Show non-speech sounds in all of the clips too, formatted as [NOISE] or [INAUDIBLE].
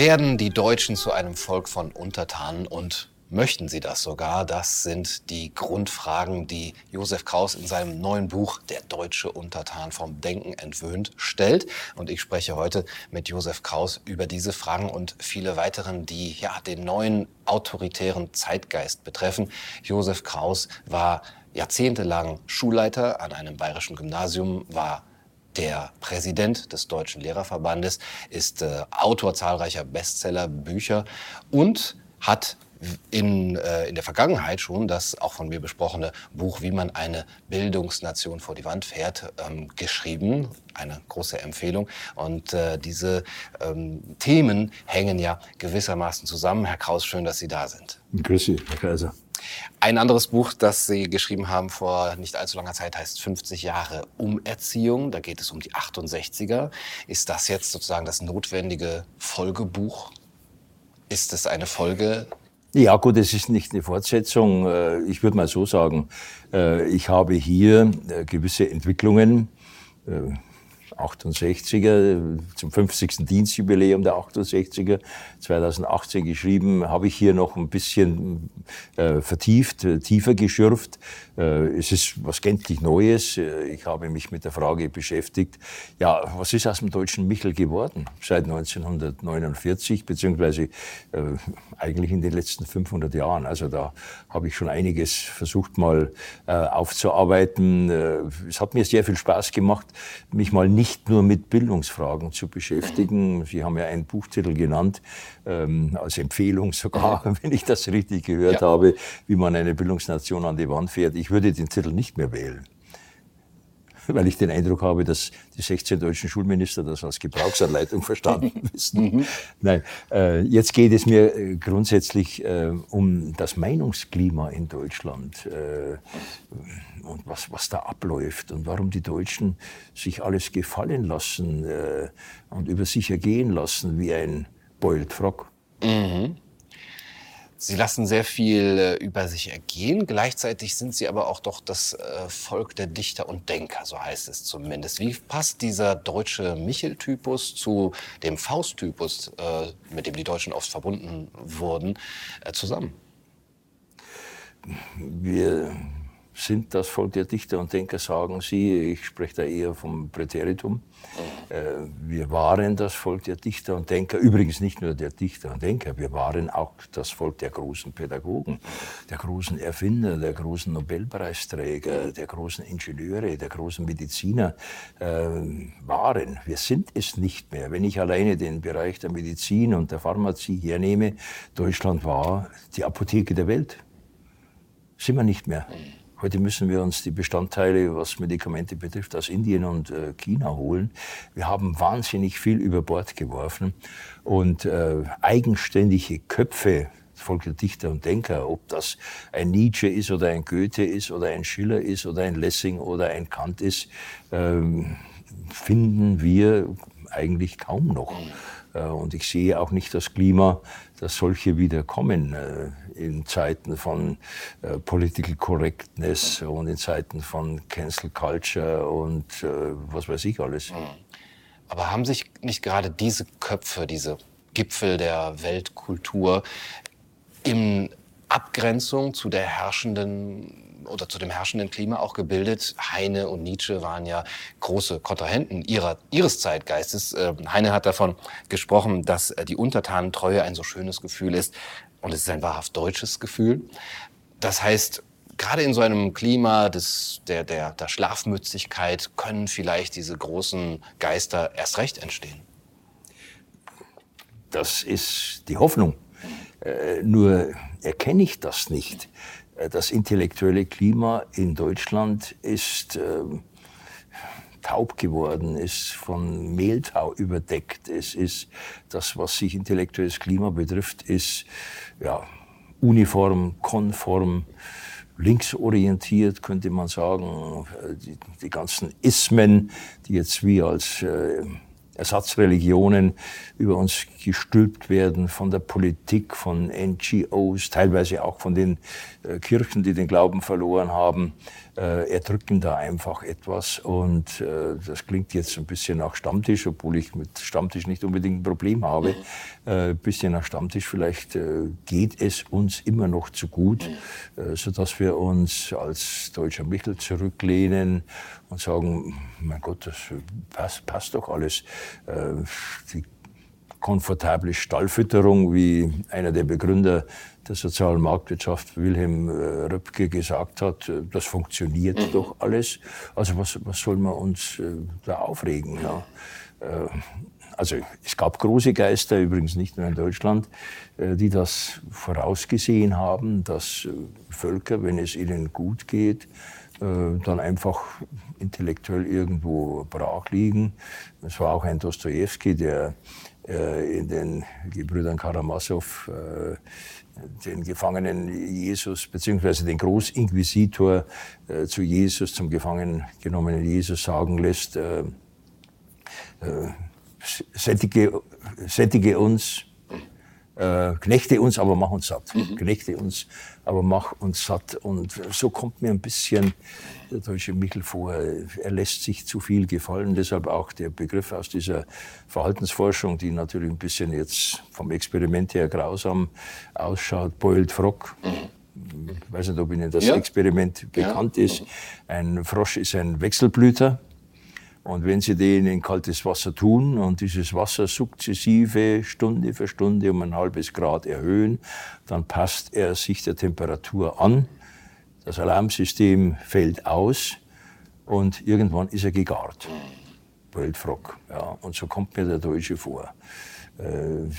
Werden die Deutschen zu einem Volk von Untertanen und möchten sie das sogar? Das sind die Grundfragen, die Josef Kraus in seinem neuen Buch Der deutsche Untertan vom Denken entwöhnt stellt. Und ich spreche heute mit Josef Kraus über diese Fragen und viele weiteren, die ja den neuen autoritären Zeitgeist betreffen. Josef Kraus war jahrzehntelang Schulleiter an einem bayerischen Gymnasium, war der Präsident des Deutschen Lehrerverbandes, ist äh, Autor zahlreicher Bestsellerbücher und hat in, äh, in der Vergangenheit schon das auch von mir besprochene Buch Wie man eine Bildungsnation vor die Wand fährt ähm, geschrieben. Eine große Empfehlung. Und äh, diese ähm, Themen hängen ja gewissermaßen zusammen. Herr Kraus, schön, dass Sie da sind. Grüß Sie, Herr Kaiser. Ein anderes Buch, das Sie geschrieben haben vor nicht allzu langer Zeit, heißt 50 Jahre Umerziehung. Da geht es um die 68er. Ist das jetzt sozusagen das notwendige Folgebuch? Ist es eine Folge ja, gut, es ist nicht eine Fortsetzung. Äh, ich würde mal so sagen, äh, ich habe hier äh, gewisse Entwicklungen 68er, zum 50. Dienstjubiläum der 68er 2018 geschrieben, habe ich hier noch ein bisschen äh, vertieft, äh, tiefer geschürft. Äh, es ist was gänzlich Neues. Äh, ich habe mich mit der Frage beschäftigt, ja, was ist aus dem deutschen Michel geworden seit 1949, beziehungsweise äh, eigentlich in den letzten 500 Jahren. Also da habe ich schon einiges versucht mal aufzuarbeiten. es hat mir sehr viel Spaß gemacht, mich mal nicht nur mit Bildungsfragen zu beschäftigen. Sie haben ja einen Buchtitel genannt, ähm, als Empfehlung sogar, [LAUGHS] wenn ich das richtig gehört ja. habe, wie man eine Bildungsnation an die Wand fährt. Ich würde den Titel nicht mehr wählen weil ich den Eindruck habe, dass die 16 deutschen Schulminister das als Gebrauchsanleitung [LAUGHS] verstanden wissen. Mhm. Nein, äh, jetzt geht es mir äh, grundsätzlich äh, um das Meinungsklima in Deutschland äh, und was, was da abläuft und warum die Deutschen sich alles gefallen lassen äh, und über sich ergehen lassen wie ein Boiled Frog. Mhm. Sie lassen sehr viel äh, über sich ergehen. Gleichzeitig sind Sie aber auch doch das äh, Volk der Dichter und Denker, so heißt es zumindest. Wie passt dieser deutsche Michel-Typus zu dem Faust-Typus, äh, mit dem die Deutschen oft verbunden wurden, zusammen? Wir sind das Volk der Dichter und Denker, sagen Sie. Ich spreche da eher vom Präteritum. Äh, wir waren das Volk der Dichter und Denker, übrigens nicht nur der Dichter und Denker, wir waren auch das Volk der großen Pädagogen, der großen Erfinder, der großen Nobelpreisträger, der großen Ingenieure, der großen Mediziner äh, waren. Wir sind es nicht mehr. Wenn ich alleine den Bereich der Medizin und der Pharmazie hernehme, Deutschland war die Apotheke der Welt. Sind wir nicht mehr. Heute müssen wir uns die Bestandteile, was Medikamente betrifft, aus Indien und äh, China holen. Wir haben wahnsinnig viel über Bord geworfen und äh, eigenständige Köpfe, Volk der Dichter und Denker, ob das ein Nietzsche ist oder ein Goethe ist oder ein Schiller ist oder ein Lessing oder ein Kant ist, ähm, finden wir eigentlich kaum noch. Äh, und ich sehe auch nicht das Klima, dass solche wieder kommen äh, in Zeiten von äh, Political Correctness und in Zeiten von Cancel Culture und was weiß ich alles. Mhm. Aber haben sich nicht gerade diese Köpfe, diese Gipfel der Weltkultur in Abgrenzung zu der herrschenden oder zu dem herrschenden Klima auch gebildet. Heine und Nietzsche waren ja große Kontrahenten ihrer, ihres Zeitgeistes. Ähm, Heine hat davon gesprochen, dass äh, die Untertanentreue ein so schönes Gefühl ist und es ist ein wahrhaft deutsches Gefühl. Das heißt, gerade in so einem Klima des, der, der, der Schlafmützigkeit können vielleicht diese großen Geister erst recht entstehen. Das ist die Hoffnung. Äh, nur erkenne ich das nicht. Äh, das intellektuelle Klima in Deutschland ist äh, taub geworden, ist von Mehltau überdeckt. Es ist das, was sich intellektuelles Klima betrifft, ist ja, uniform, konform, linksorientiert, könnte man sagen. Die, die ganzen Ismen, die jetzt wie als äh, Ersatzreligionen über uns gestülpt werden von der Politik, von NGOs, teilweise auch von den äh, Kirchen, die den Glauben verloren haben. Äh, erdrücken da einfach etwas. Und äh, das klingt jetzt ein bisschen nach Stammtisch, obwohl ich mit Stammtisch nicht unbedingt ein Problem habe. Mhm. Äh, ein bisschen nach Stammtisch, vielleicht äh, geht es uns immer noch zu gut, mhm. äh, sodass wir uns als deutscher Michel zurücklehnen und sagen, mein Gott, das passt, passt doch alles. Äh, die komfortable Stallfütterung, wie einer der Begründer der sozialen Marktwirtschaft, Wilhelm äh, Röpke, gesagt hat, äh, das funktioniert mhm. doch alles. Also was, was soll man uns äh, da aufregen? Ja? Also es gab große Geister, übrigens nicht nur in Deutschland, die das vorausgesehen haben, dass Völker, wenn es ihnen gut geht, dann einfach intellektuell irgendwo brach liegen. Es war auch ein Dostoevsky, der in den Gebrüdern Karamasow den Gefangenen Jesus beziehungsweise den Großinquisitor äh, zu Jesus, zum Gefangen genommenen Jesus sagen lässt, sättige, sättige uns äh, knechte uns, aber mach uns satt. Mhm. Knechte uns, aber mach uns satt. Und so kommt mir ein bisschen der deutsche Michel vor. Er lässt sich zu viel gefallen. Deshalb auch der Begriff aus dieser Verhaltensforschung, die natürlich ein bisschen jetzt vom Experiment her grausam ausschaut, Boiled Frog. Mhm. Ich weiß nicht, ob Ihnen das ja. Experiment bekannt ja. ist. Ein Frosch ist ein Wechselblüter. Und wenn Sie den in kaltes Wasser tun und dieses Wasser sukzessive Stunde für Stunde um ein halbes Grad erhöhen, dann passt er sich der Temperatur an. Das Alarmsystem fällt aus und irgendwann ist er gegart. Weltfrock. Ja, und so kommt mir der Deutsche vor, äh,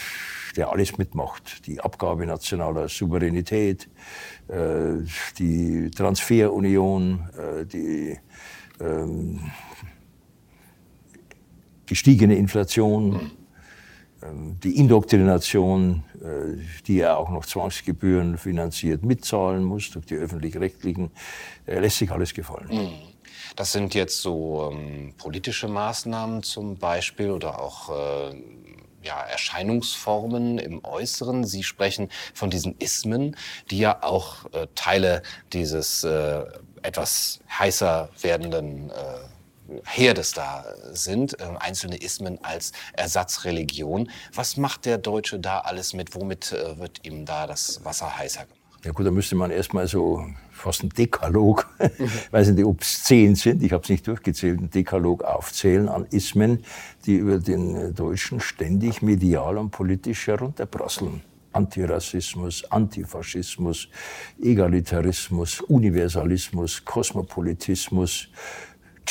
der alles mitmacht. Die Abgabe nationaler Souveränität, äh, die Transferunion, äh, die ähm, gestiegene Inflation, ähm, die Indoktrination, äh, die er auch noch Zwangsgebühren finanziert mitzahlen muss durch die öffentlich-rechtlichen, lässt sich alles gefallen. Mhm. Das sind jetzt so ähm, politische Maßnahmen zum Beispiel oder auch äh, ja, Erscheinungsformen im Äußeren. Sie sprechen von diesen Ismen, die ja auch äh, Teile dieses äh, etwas heißer werdenden äh, Herdes da sind, äh, einzelne Ismen als Ersatzreligion. Was macht der Deutsche da alles mit? Womit äh, wird ihm da das Wasser heißer gemacht? Ja gut, da müsste man erstmal so fast einen Dekalog, mhm. [LAUGHS] weiß nicht, ob es zehn sind, ich habe es nicht durchgezählt, einen Dekalog aufzählen an Ismen, die über den äh, Deutschen ständig medial und politisch herunterprasseln. Antirassismus, Antifaschismus, Egalitarismus, Universalismus, Kosmopolitismus,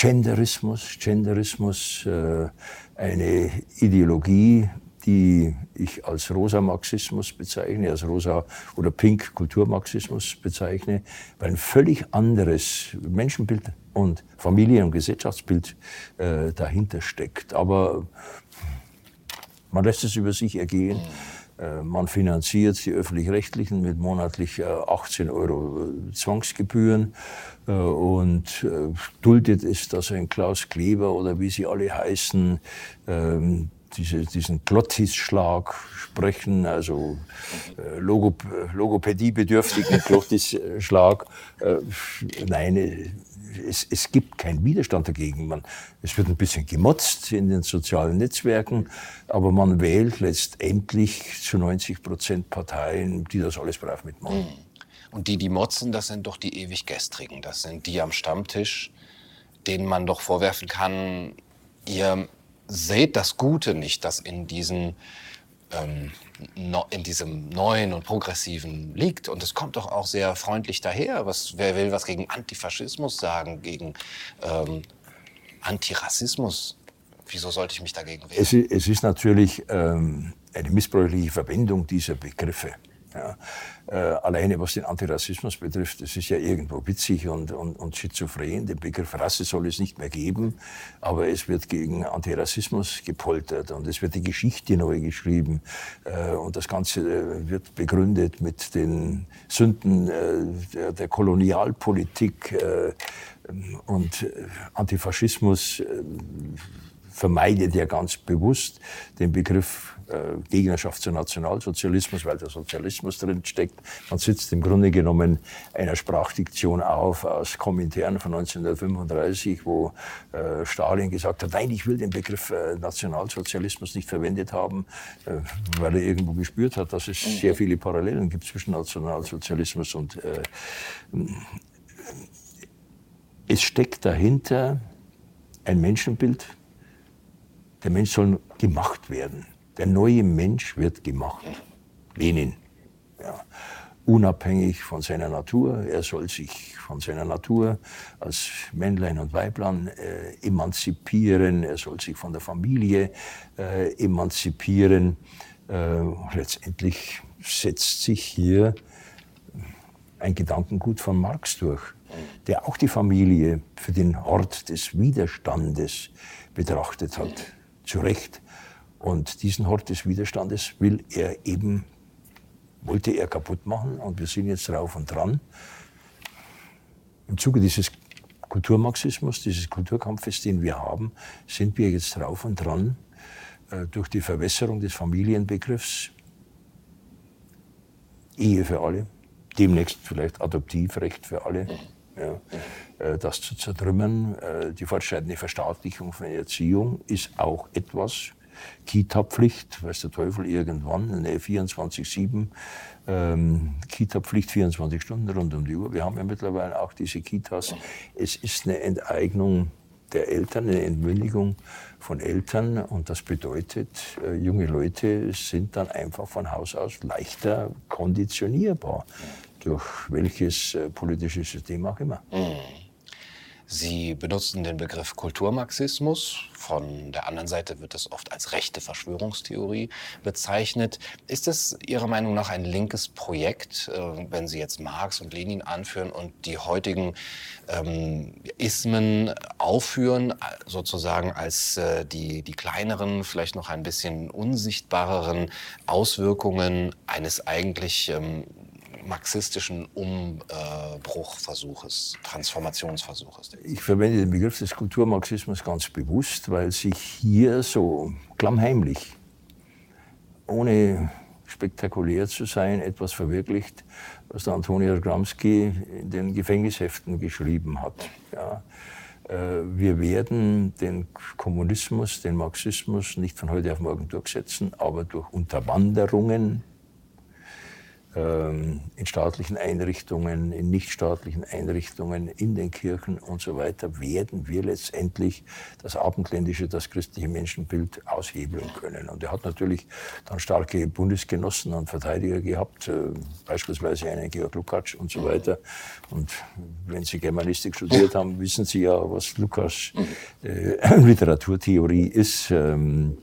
Genderismus, Genderismus, äh, eine Ideologie, die ich als rosa Marxismus bezeichne, als rosa oder pink Kulturmarxismus bezeichne, weil ein völlig anderes Menschenbild und Familien- und Gesellschaftsbild äh, dahinter steckt. Aber man lässt es über sich ergehen. Äh, man finanziert die öffentlich-rechtlichen mit monatlich 18 äh, Euro äh, Zwangsgebühren und duldet es, dass ein Klaus Kleber oder wie sie alle heißen, ähm, diese, diesen Glottisschlag sprechen, also Logop Logopädiebedürftigen [LAUGHS] Glottisschlag. Nein, es, es gibt keinen Widerstand dagegen. Man, es wird ein bisschen gemotzt in den sozialen Netzwerken, aber man wählt letztendlich zu 90 Prozent Parteien, die das alles brav mitmachen. Mhm. Und die, die motzen, das sind doch die ewig Gestrigen. Das sind die am Stammtisch, denen man doch vorwerfen kann, ihr seht das Gute nicht, das in diesen ähm, in diesem neuen und progressiven liegt. Und es kommt doch auch sehr freundlich daher. Was, wer will was gegen Antifaschismus sagen, gegen ähm, Antirassismus? Wieso sollte ich mich dagegen wehren? Es, es ist natürlich ähm, eine missbräuchliche Verwendung dieser Begriffe. Ja. Äh, alleine was den Antirassismus betrifft, das ist ja irgendwo witzig und, und, und schizophren. Den Begriff Rasse soll es nicht mehr geben, aber es wird gegen Antirassismus gepoltert und es wird die Geschichte neu geschrieben äh, und das Ganze äh, wird begründet mit den Sünden äh, der, der, Kolonialpolitik äh, und Antifaschismus vermeidet ja ganz bewusst den Begriff äh, Gegnerschaft zu Nationalsozialismus, weil der Sozialismus drin steckt. Man sitzt im Grunde genommen einer Sprachdiktion auf aus Kommentaren von 1935, wo äh, Stalin gesagt hat, nein, ich will den Begriff äh, Nationalsozialismus nicht verwendet haben, äh, weil er irgendwo gespürt hat, dass es sehr viele Parallelen gibt zwischen Nationalsozialismus und äh, es steckt dahinter ein Menschenbild. Der Mensch soll gemacht werden. Der neue Mensch wird gemacht. Lenin. Ja. Unabhängig von seiner Natur. Er soll sich von seiner Natur als Männlein und Weiblein äh, emanzipieren. Er soll sich von der Familie äh, emanzipieren. Äh, letztendlich setzt sich hier ein Gedankengut von Marx durch, der auch die Familie für den Ort des Widerstandes betrachtet hat. Zu Recht. Und diesen Hort des Widerstandes will er eben, wollte er kaputt machen und wir sind jetzt drauf und dran. Im Zuge dieses Kulturmarxismus, dieses Kulturkampfes, den wir haben, sind wir jetzt drauf und dran, äh, durch die Verwässerung des Familienbegriffs, Ehe für alle, demnächst vielleicht Adoptivrecht für alle, ja, äh, das zu zertrümmern. Äh, die fortschreitende Verstaatlichung von Erziehung ist auch etwas, Kita-Pflicht, weiß der Teufel irgendwann, ne, 24-7, ähm, Kita-Pflicht 24 Stunden rund um die Uhr. Wir haben ja mittlerweile auch diese Kitas. Es ist eine Enteignung der Eltern, eine Entmündigung von Eltern und das bedeutet, äh, junge Leute sind dann einfach von Haus aus leichter konditionierbar, durch welches äh, politische System auch immer. Mhm. Sie benutzen den Begriff Kulturmarxismus. Von der anderen Seite wird das oft als rechte Verschwörungstheorie bezeichnet. Ist es Ihrer Meinung nach ein linkes Projekt, äh, wenn Sie jetzt Marx und Lenin anführen und die heutigen ähm, Ismen aufführen, sozusagen als äh, die, die kleineren, vielleicht noch ein bisschen unsichtbareren Auswirkungen eines eigentlich ähm, marxistischen Umbruchversuches, Transformationsversuches. Ich verwende den Begriff des Kulturmarxismus ganz bewusst, weil sich hier so klammheimlich, ohne spektakulär zu sein, etwas verwirklicht, was der Antonio Gramsci in den Gefängnisheften geschrieben hat. Ja. Äh, wir werden den Kommunismus, den Marxismus nicht von heute auf morgen durchsetzen, aber durch Unterwanderungen in staatlichen Einrichtungen, in nichtstaatlichen Einrichtungen, in den Kirchen und so weiter, werden wir letztendlich das abendländische, das christliche Menschenbild aushebeln können. Und er hat natürlich dann starke Bundesgenossen und Verteidiger gehabt, äh, beispielsweise einen Georg Lukács und so weiter. Und wenn Sie Germanistik studiert haben, [LAUGHS] wissen Sie ja, was Lukács äh, [CLEARS THROAT] Literaturtheorie ist. Ähm,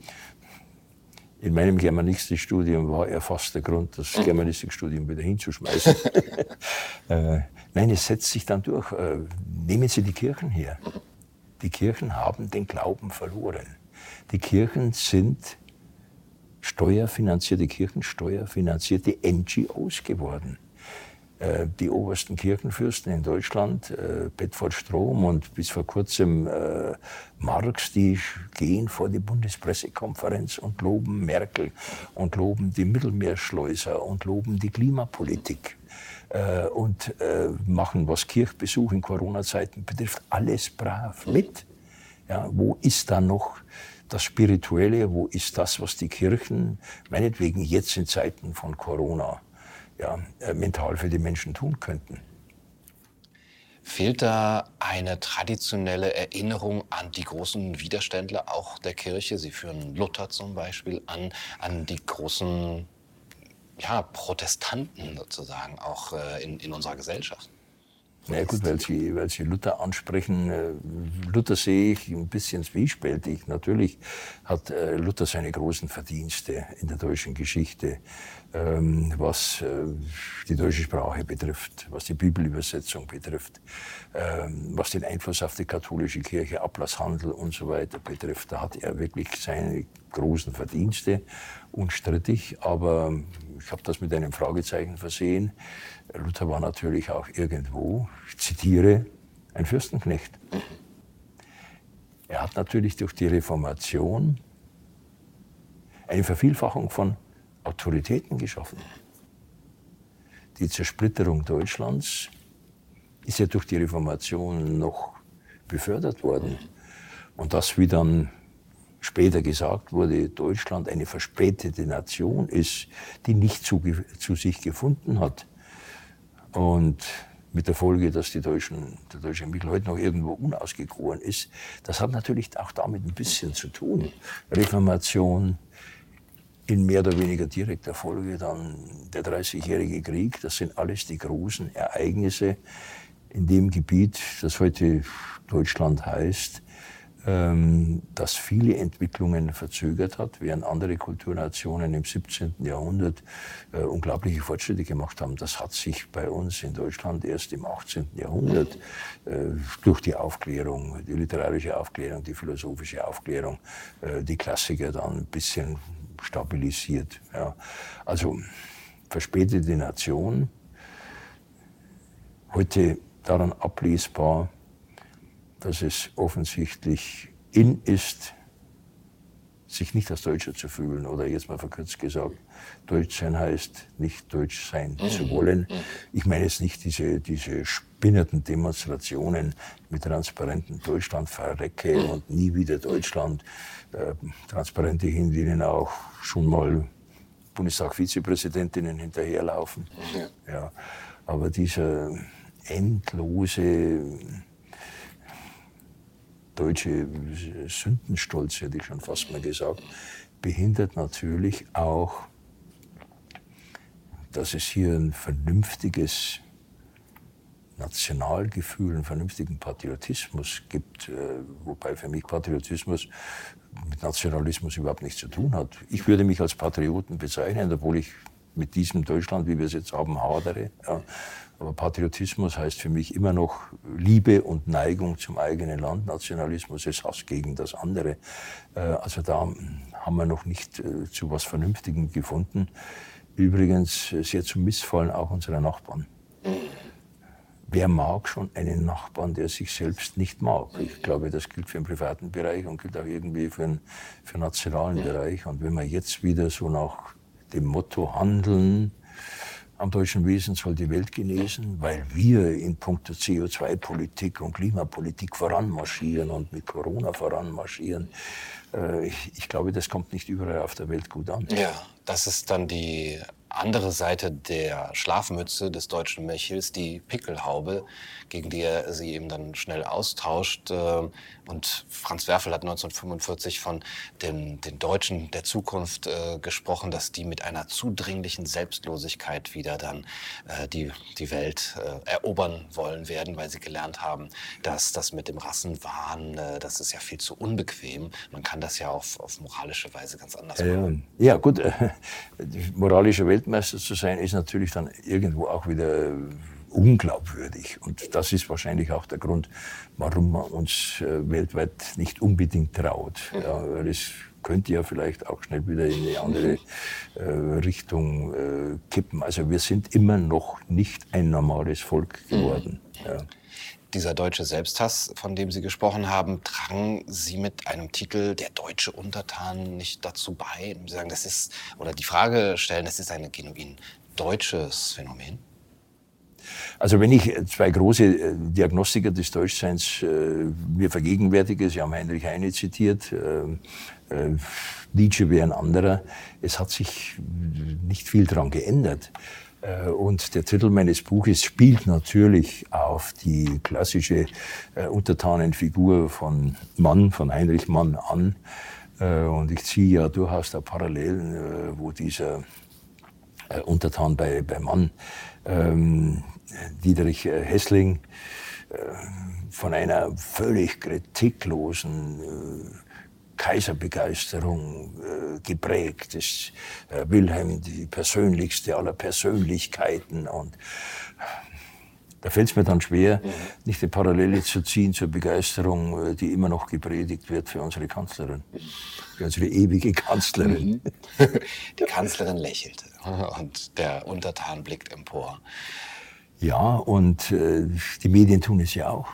in meinem Germanistikstudium war er fast der Grund, das Germanistikstudium wieder hinzuschmeißen. [LAUGHS] äh, nein, es setzt sich dann durch. Äh, nehmen Sie die Kirchen her. Die Kirchen haben den Glauben verloren. Die Kirchen sind steuerfinanzierte Kirchen, steuerfinanzierte NGOs geworden. Äh, die obersten Kirchenfürsten in Deutschland, äh, Bedford Strom und bis vor kurzem äh, Marx, die gehen vor die Bundespressekonferenz und loben Merkel und loben die Mittelmeerschleuser und loben die Klimapolitik und machen, was Kirchbesuch in Corona-Zeiten betrifft, alles brav mit. Ja, wo ist da noch das Spirituelle? Wo ist das, was die Kirchen, meinetwegen jetzt in Zeiten von Corona, ja, äh, mental für die Menschen tun könnten. Fehlt da eine traditionelle Erinnerung an die großen Widerständler auch der Kirche? Sie führen Luther zum Beispiel an, an die großen ja, Protestanten sozusagen auch äh, in, in unserer Gesellschaft. Na ja, gut, weil Sie, weil Sie Luther ansprechen. Äh, Luther sehe ich ein bisschen zwiespältig. Natürlich hat äh, Luther seine großen Verdienste in der deutschen Geschichte, ähm, was äh, die deutsche Sprache betrifft, was die Bibelübersetzung betrifft, ähm, was den Einfluss auf die katholische Kirche, Ablasshandel und so weiter betrifft. Da hat er wirklich seine großen Verdienste, unstrittig. Aber ich habe das mit einem Fragezeichen versehen. Luther war natürlich auch irgendwo, ich zitiere, ein Fürstenknecht. Er hat natürlich durch die Reformation eine Vervielfachung von Autoritäten geschaffen. Die Zersplitterung Deutschlands ist ja durch die Reformation noch befördert worden. Und das, wie dann später gesagt wurde, Deutschland eine verspätete Nation ist, die nicht zu, zu sich gefunden hat. Und mit der Folge, dass die Deutschen, der deutsche Mittel heute noch irgendwo unausgegoren ist. Das hat natürlich auch damit ein bisschen zu tun. Reformation, in mehr oder weniger direkter Folge dann der Dreißigjährige Krieg. Das sind alles die großen Ereignisse in dem Gebiet, das heute Deutschland heißt, ähm, das viele Entwicklungen verzögert hat, während andere Kulturnationen im 17. Jahrhundert äh, unglaubliche Fortschritte gemacht haben. Das hat sich bei uns in Deutschland erst im 18. Jahrhundert äh, durch die Aufklärung, die literarische Aufklärung, die philosophische Aufklärung, äh, die Klassiker dann ein bisschen stabilisiert. Ja. Also verspätete Nation, heute daran ablesbar, dass es offensichtlich in ist, sich nicht als Deutscher zu fühlen oder jetzt mal verkürzt gesagt, Deutsch sein heißt, nicht Deutsch sein mhm. zu wollen. Mhm. Ich meine jetzt nicht diese, diese spinnerten Demonstrationen mit transparenten Deutschland verrecke mhm. und nie wieder Deutschland. Äh, Transparente, in denen auch schon mal Bundestag-Vizepräsidentinnen hinterherlaufen. Ja. ja. Aber dieser endlose deutsche Sündenstolz, hätte ich schon fast mal gesagt, behindert natürlich auch, dass es hier ein vernünftiges Nationalgefühl, einen vernünftigen Patriotismus gibt, äh, wobei für mich Patriotismus mit Nationalismus überhaupt nichts zu tun hat. Ich würde mich als Patrioten bezeichnen, obwohl ich mit diesem Deutschland, wie wir es jetzt haben, hadere. Ja. Aber Patriotismus heißt für mich immer noch Liebe und Neigung zum eigenen Land. Nationalismus ist Hass gegen das andere. Äh, also da haben wir noch nicht äh, zu was Vernünftigem gefunden. Übrigens äh, sehr zum Missfallen auch unserer Nachbarn. Wer mag schon einen Nachbarn, der sich selbst nicht mag? Ich glaube, das gilt für den privaten Bereich und gilt auch irgendwie für den, für den nationalen Bereich. Und wenn wir jetzt wieder so nach dem Motto handeln, am deutschen Wesen soll die Welt genesen, weil wir in puncto CO2-Politik und Klimapolitik voranmarschieren und mit Corona voranmarschieren. Äh, ich glaube, das kommt nicht überall auf der Welt gut an. Ja, das ist dann die andere Seite der Schlafmütze des deutschen Mechels, die Pickelhaube, gegen die er sie eben dann schnell austauscht. Ähm, und Franz Werfel hat 1945 von den, den Deutschen der Zukunft äh, gesprochen, dass die mit einer zudringlichen Selbstlosigkeit wieder dann äh, die, die Welt äh, erobern wollen werden, weil sie gelernt haben, dass das mit dem Rassenwahn, äh, das ist ja viel zu unbequem. Man kann das ja auf, auf moralische Weise ganz anders machen. ja, gut, [LAUGHS] moralische Weltmeister zu sein, ist natürlich dann irgendwo auch wieder unglaubwürdig. Und das ist wahrscheinlich auch der Grund, warum man uns äh, weltweit nicht unbedingt traut. Mhm. Ja, weil es könnte ja vielleicht auch schnell wieder in eine andere äh, Richtung äh, kippen. Also wir sind immer noch nicht ein normales Volk mhm. geworden. Mhm. Ja. Dieser deutsche Selbsthass, von dem Sie gesprochen haben, tragen Sie mit einem Titel Der deutsche Untertan nicht dazu bei? Sie sagen, das ist, oder die Frage stellen, das ist ein genuin deutsches Phänomen? Also wenn ich zwei große äh, Diagnostiker des Deutschseins äh, mir vergegenwärtige, Sie haben Heinrich Heine zitiert, äh, äh, Nietzsche wäre ein anderer, es hat sich nicht viel daran geändert. Äh, und der Titel meines Buches spielt natürlich auf die klassische äh, Untertanenfigur von Mann, von Heinrich Mann an. Und ich ziehe ja durchaus da Parallelen, wo dieser Untertan bei, bei Mann ähm, Dietrich äh, Hessling äh, von einer völlig kritiklosen äh, Kaiserbegeisterung geprägt ist. Wilhelm, die persönlichste aller Persönlichkeiten. Und da fällt es mir dann schwer, mhm. nicht eine Parallele zu ziehen zur Begeisterung, die immer noch gepredigt wird für unsere Kanzlerin, für unsere ewige Kanzlerin. Mhm. Die Kanzlerin lächelt und der Untertan blickt empor. Ja, und äh, die Medien tun es ja auch.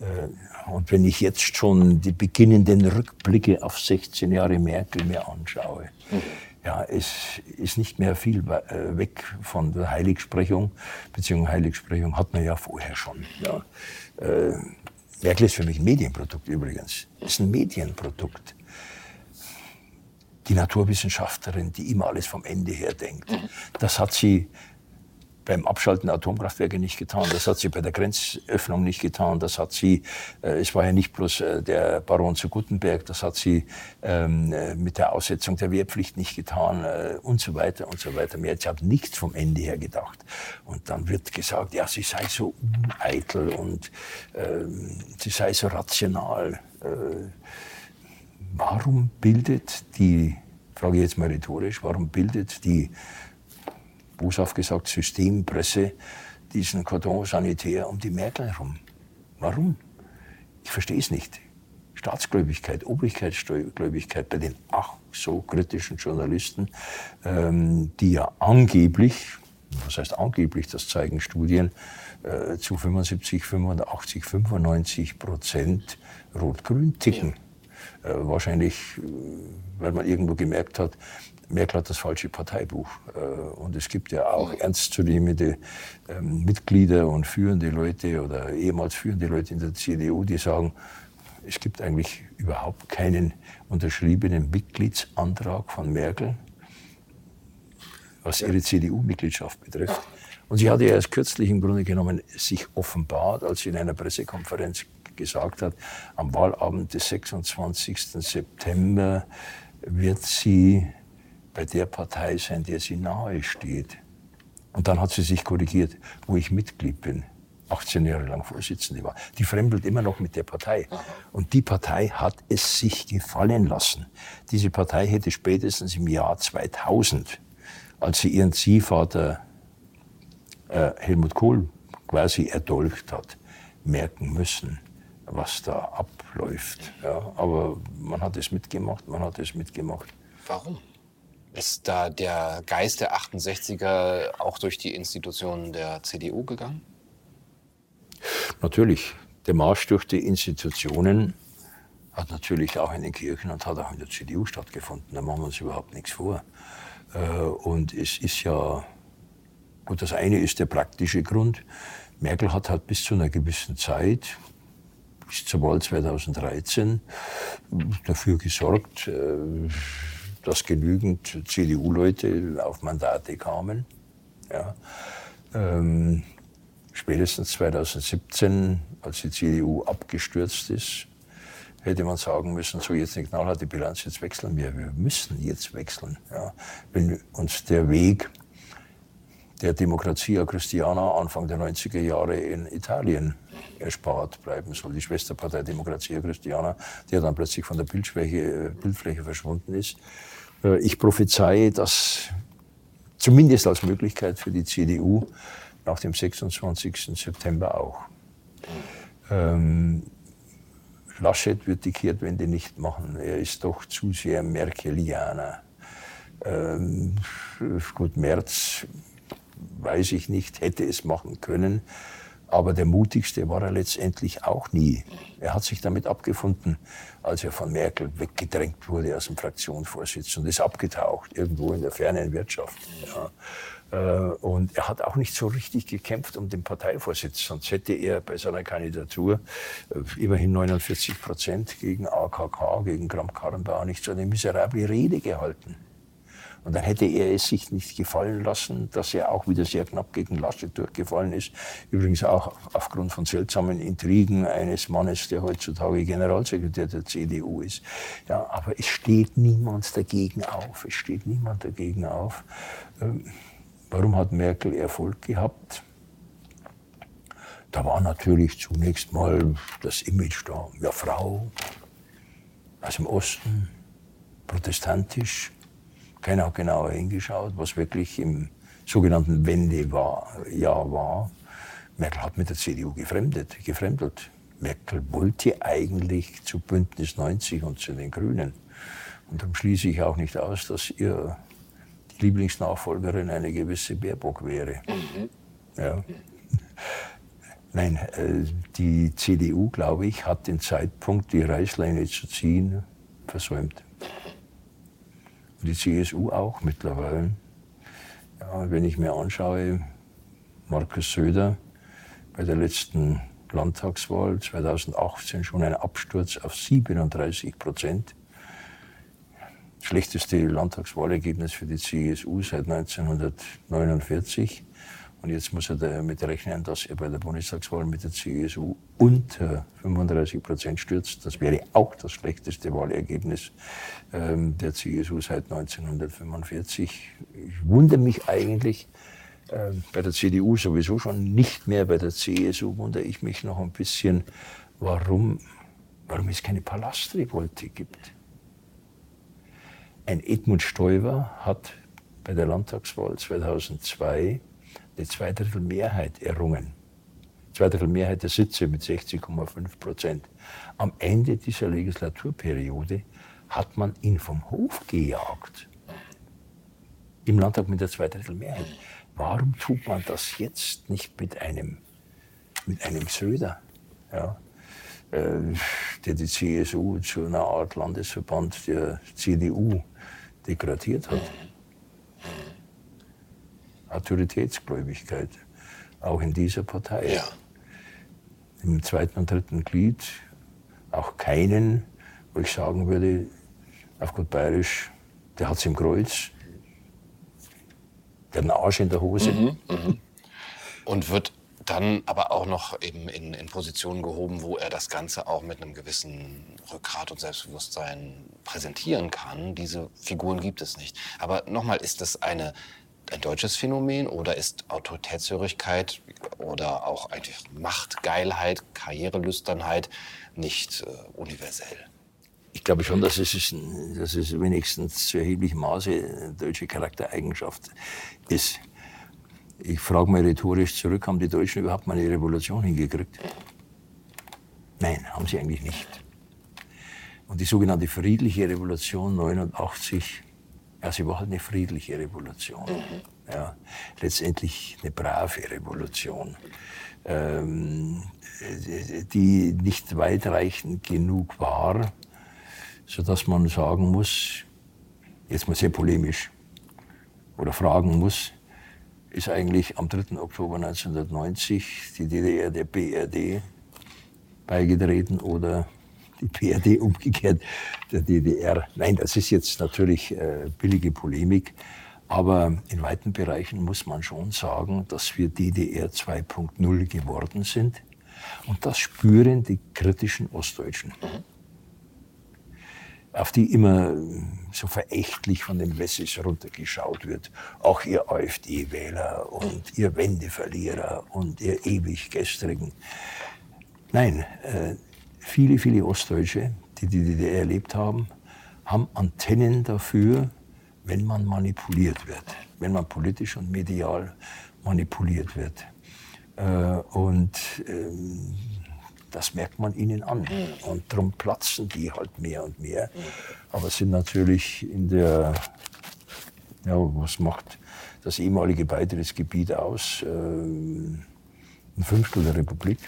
Äh, und wenn ich jetzt schon die beginnenden Rückblicke auf 16 Jahre Merkel mir anschaue, mhm. ja, es ist nicht mehr viel äh, weg von der Heiligsprechung, beziehungsweise Heiligsprechung hat man ja vorher schon. Ja. Äh, Merkel ist für mich ein Medienprodukt übrigens. Ist ein Medienprodukt. Die Naturwissenschaftlerin, die immer alles vom Ende her denkt. Mhm. Das hat sie beim Abschalten der Atomkraftwerke nicht getan. Das hat sie bei der Grenzöffnung nicht getan. Das hat sie, äh, es war ja nicht bloß äh, der Baron zu Gutenberg, das hat sie ähm, äh, mit der Aussetzung der Wehrpflicht nicht getan äh, und so weiter und so weiter mehr. Sie hat nichts vom Ende her gedacht. Und dann wird gesagt, ja, sie sei so uneitel und ähm, sie sei so rational. Äh, warum bildet die, frage ich jetzt mal rhetorisch, warum bildet die boshaft gesagt, Systempresse diesen Cordon sanitär um die Merkel herum. Warum? Ich verstehe es nicht. Staatsgläubigkeit, Obrigkeitsgläubigkeit bei den ach so kritischen Journalisten, ähm, die ja angeblich, was heißt angeblich, das zeigen Studien, äh, zu 75, 85, 95 Prozent rot-grün ticken. Äh, wahrscheinlich, äh, weil man irgendwo gemerkt hat, Merkel hat das falsche Parteibuch. Äh, und es gibt ja auch ernstzunehmende ähm, Mitglieder und führende Leute oder ehemals führende Leute in der CDU, die sagen, es gibt eigentlich überhaupt keinen unterschriebenen Mitgliedsantrag von Merkel, was ihre CDU-Mitgliedschaft betrifft. Und sie hatte ja erst kürzlich im Grunde genommen sich offenbart, als sie in einer Pressekonferenz gesagt hat, am Wahlabend des 26. September wird sie bei der Partei sein, der sie nahe steht. Und dann hat sie sich korrigiert, wo ich Mitglied bin. 18 Jahre lang Vorsitzende war. Die fremdelt immer noch mit der Partei. Und die Partei hat es sich gefallen lassen. Diese Partei hätte spätestens im Jahr 2000, als sie ihren Ziehvater äh, Helmut Kohl quasi erdolcht hat, merken müssen, was da abläuft. Ja, aber man hat es mitgemacht, man hat es mitgemacht. Warum? Ist da der Geist der 68er auch durch die Institutionen der CDU gegangen? Natürlich. Der Marsch durch die Institutionen hat natürlich auch in den Kirchen und hat auch in der CDU stattgefunden. Da machen wir uns überhaupt nichts vor. Äh, und es ist ja, gut, das eine ist der praktische Grund. Merkel hat halt bis zu einer gewissen Zeit, bis zur Wahl 2013, dafür gesorgt, äh, dass genügend CDU-Leute auf Mandate kamen. Ja. Ähm, spätestens 2017, als die CDU abgestürzt ist, hätte man sagen müssen, so jetzt eine knallharte Bilanz, jetzt wechseln wir. Wir müssen jetzt wechseln. Ja. Wenn uns der Weg der Demokratia Christiana Anfang der 90er Jahre in Italien erspart bleiben soll. Die Schwesterpartei Demokratia Christiana, die dann plötzlich von der Bildfläche, Bildfläche verschwunden ist. Äh, ich prophezeie, dass zumindest als Möglichkeit für die CDU nach dem 26. September auch. Ähm, Laschet wird die Kehrtwende nicht machen. Er ist doch zu sehr Merkelianer. Ähm, gut, Merz weiß ich nicht, hätte es machen können. Aber der mutigste war er letztendlich auch nie. Er hat sich damit abgefunden, als er von Merkel weggedrängt wurde aus dem Fraktionsvorsitz und ist abgetaucht, irgendwo in der fernen Wirtschaft. Ja. Äh, und er hat auch nicht so richtig gekämpft um den Parteivorsitz, sonst hätte er bei seiner Kandidatur äh, immerhin 49 Prozent gegen AKK, gegen Kramp-Karrenbauer nicht so eine miserable Rede gehalten. Und dann hätte er es sich nicht gefallen lassen, dass er auch wieder sehr knapp gegen Laschet durchgefallen ist. Übrigens auch aufgrund von seltsamen Intrigen eines Mannes, der heutzutage Generalsekretär der CDU ist. Ja, aber es steht niemand dagegen auf. Es steht niemand dagegen auf. Ähm, warum hat Merkel Erfolg gehabt? Da war natürlich zunächst mal das Image da. Ja, Frau aus dem Osten, protestantisch, keiner hat genauer hingeschaut, was wirklich im sogenannten Wendejahr war. Merkel hat mit der CDU gefremdet, gefremdelt. Merkel wollte eigentlich zu Bündnis 90 und zu den Grünen. Und dann schließe ich auch nicht aus, dass ihr die Lieblingsnachfolgerin eine gewisse Baerbock wäre. Mhm. Ja. Nein, äh, die CDU, glaube ich, hat den Zeitpunkt, die Reißleine zu ziehen, versäumt. Die CSU auch mittlerweile. Ja, wenn ich mir anschaue, Markus Söder bei der letzten Landtagswahl 2018 schon ein Absturz auf 37 Prozent. Schlechteste Landtagswahlergebnis für die CSU seit 1949. Und jetzt muss er damit rechnen, dass er bei der Bundestagswahl mit der CSU unter 35 Prozent stürzt. Das wäre auch das schlechteste Wahlergebnis ähm, der CSU seit 1945. Ich wundere mich eigentlich, äh, bei der CDU sowieso schon nicht mehr, bei der CSU wundere ich mich noch ein bisschen, warum, warum es keine Palastrevolte gibt. Ein Edmund Stoiber hat bei der Landtagswahl 2002 eine Zweidrittelmehrheit errungen. Zweidrittelmehrheit der Sitze mit 60,5 Prozent. Am Ende dieser Legislaturperiode hat man ihn vom Hof gejagt. Im Landtag mit der Zweidrittelmehrheit. Warum tut man das jetzt nicht mit einem, mit einem Söder, ja, äh, der die CSU zu einer Art Landesverband der CDU degradiert hat? Autoritätsgläubigkeit, auch in dieser Partei. Ja. Im zweiten und dritten Glied auch keinen, wo ich sagen würde, auf gut bayerisch, der hat es im Kreuz, der Arsch in der Hose. Mhm, mh. Und wird dann aber auch noch eben in, in Positionen gehoben, wo er das Ganze auch mit einem gewissen Rückgrat und Selbstbewusstsein präsentieren kann. Diese Figuren gibt es nicht. Aber nochmal, ist das eine ein deutsches Phänomen oder ist Autoritätshörigkeit oder auch einfach Machtgeilheit, Karrierelüsternheit nicht äh, universell? Ich glaube schon, dass es, dass es wenigstens zu erheblichem Maße eine deutsche Charaktereigenschaft ist. Ich frage mal rhetorisch zurück, haben die Deutschen überhaupt mal eine Revolution hingekriegt? Nein, haben sie eigentlich nicht. Und die sogenannte friedliche Revolution 89 ja, sie war halt eine friedliche Revolution. Mhm. Ja, letztendlich eine brave Revolution, ähm, die nicht weitreichend genug war, sodass man sagen muss, jetzt mal sehr polemisch, oder fragen muss, ist eigentlich am 3. Oktober 1990 die DDR der BRD beigetreten oder die PRD umgekehrt der DDR. Nein, das ist jetzt natürlich äh, billige Polemik. Aber in weiten Bereichen muss man schon sagen, dass wir DDR 2.0 geworden sind. Und das spüren die kritischen Ostdeutschen. Auf die immer so verächtlich von den Wessis runtergeschaut wird. Auch ihr AfD-Wähler und ihr Wendeverlierer und ihr ewig gestrigen. Nein, äh, viele, viele Ostdeutsche, die die DDR erlebt haben, haben Antennen dafür, wenn man manipuliert wird, wenn man politisch und medial manipuliert wird. Äh, und ähm, das merkt man ihnen an. Und darum platzen die halt mehr und mehr. Aber sind natürlich in der, ja, was macht das ehemalige Beitrittsgebiet aus? Ähm, ein Fünftel der Republik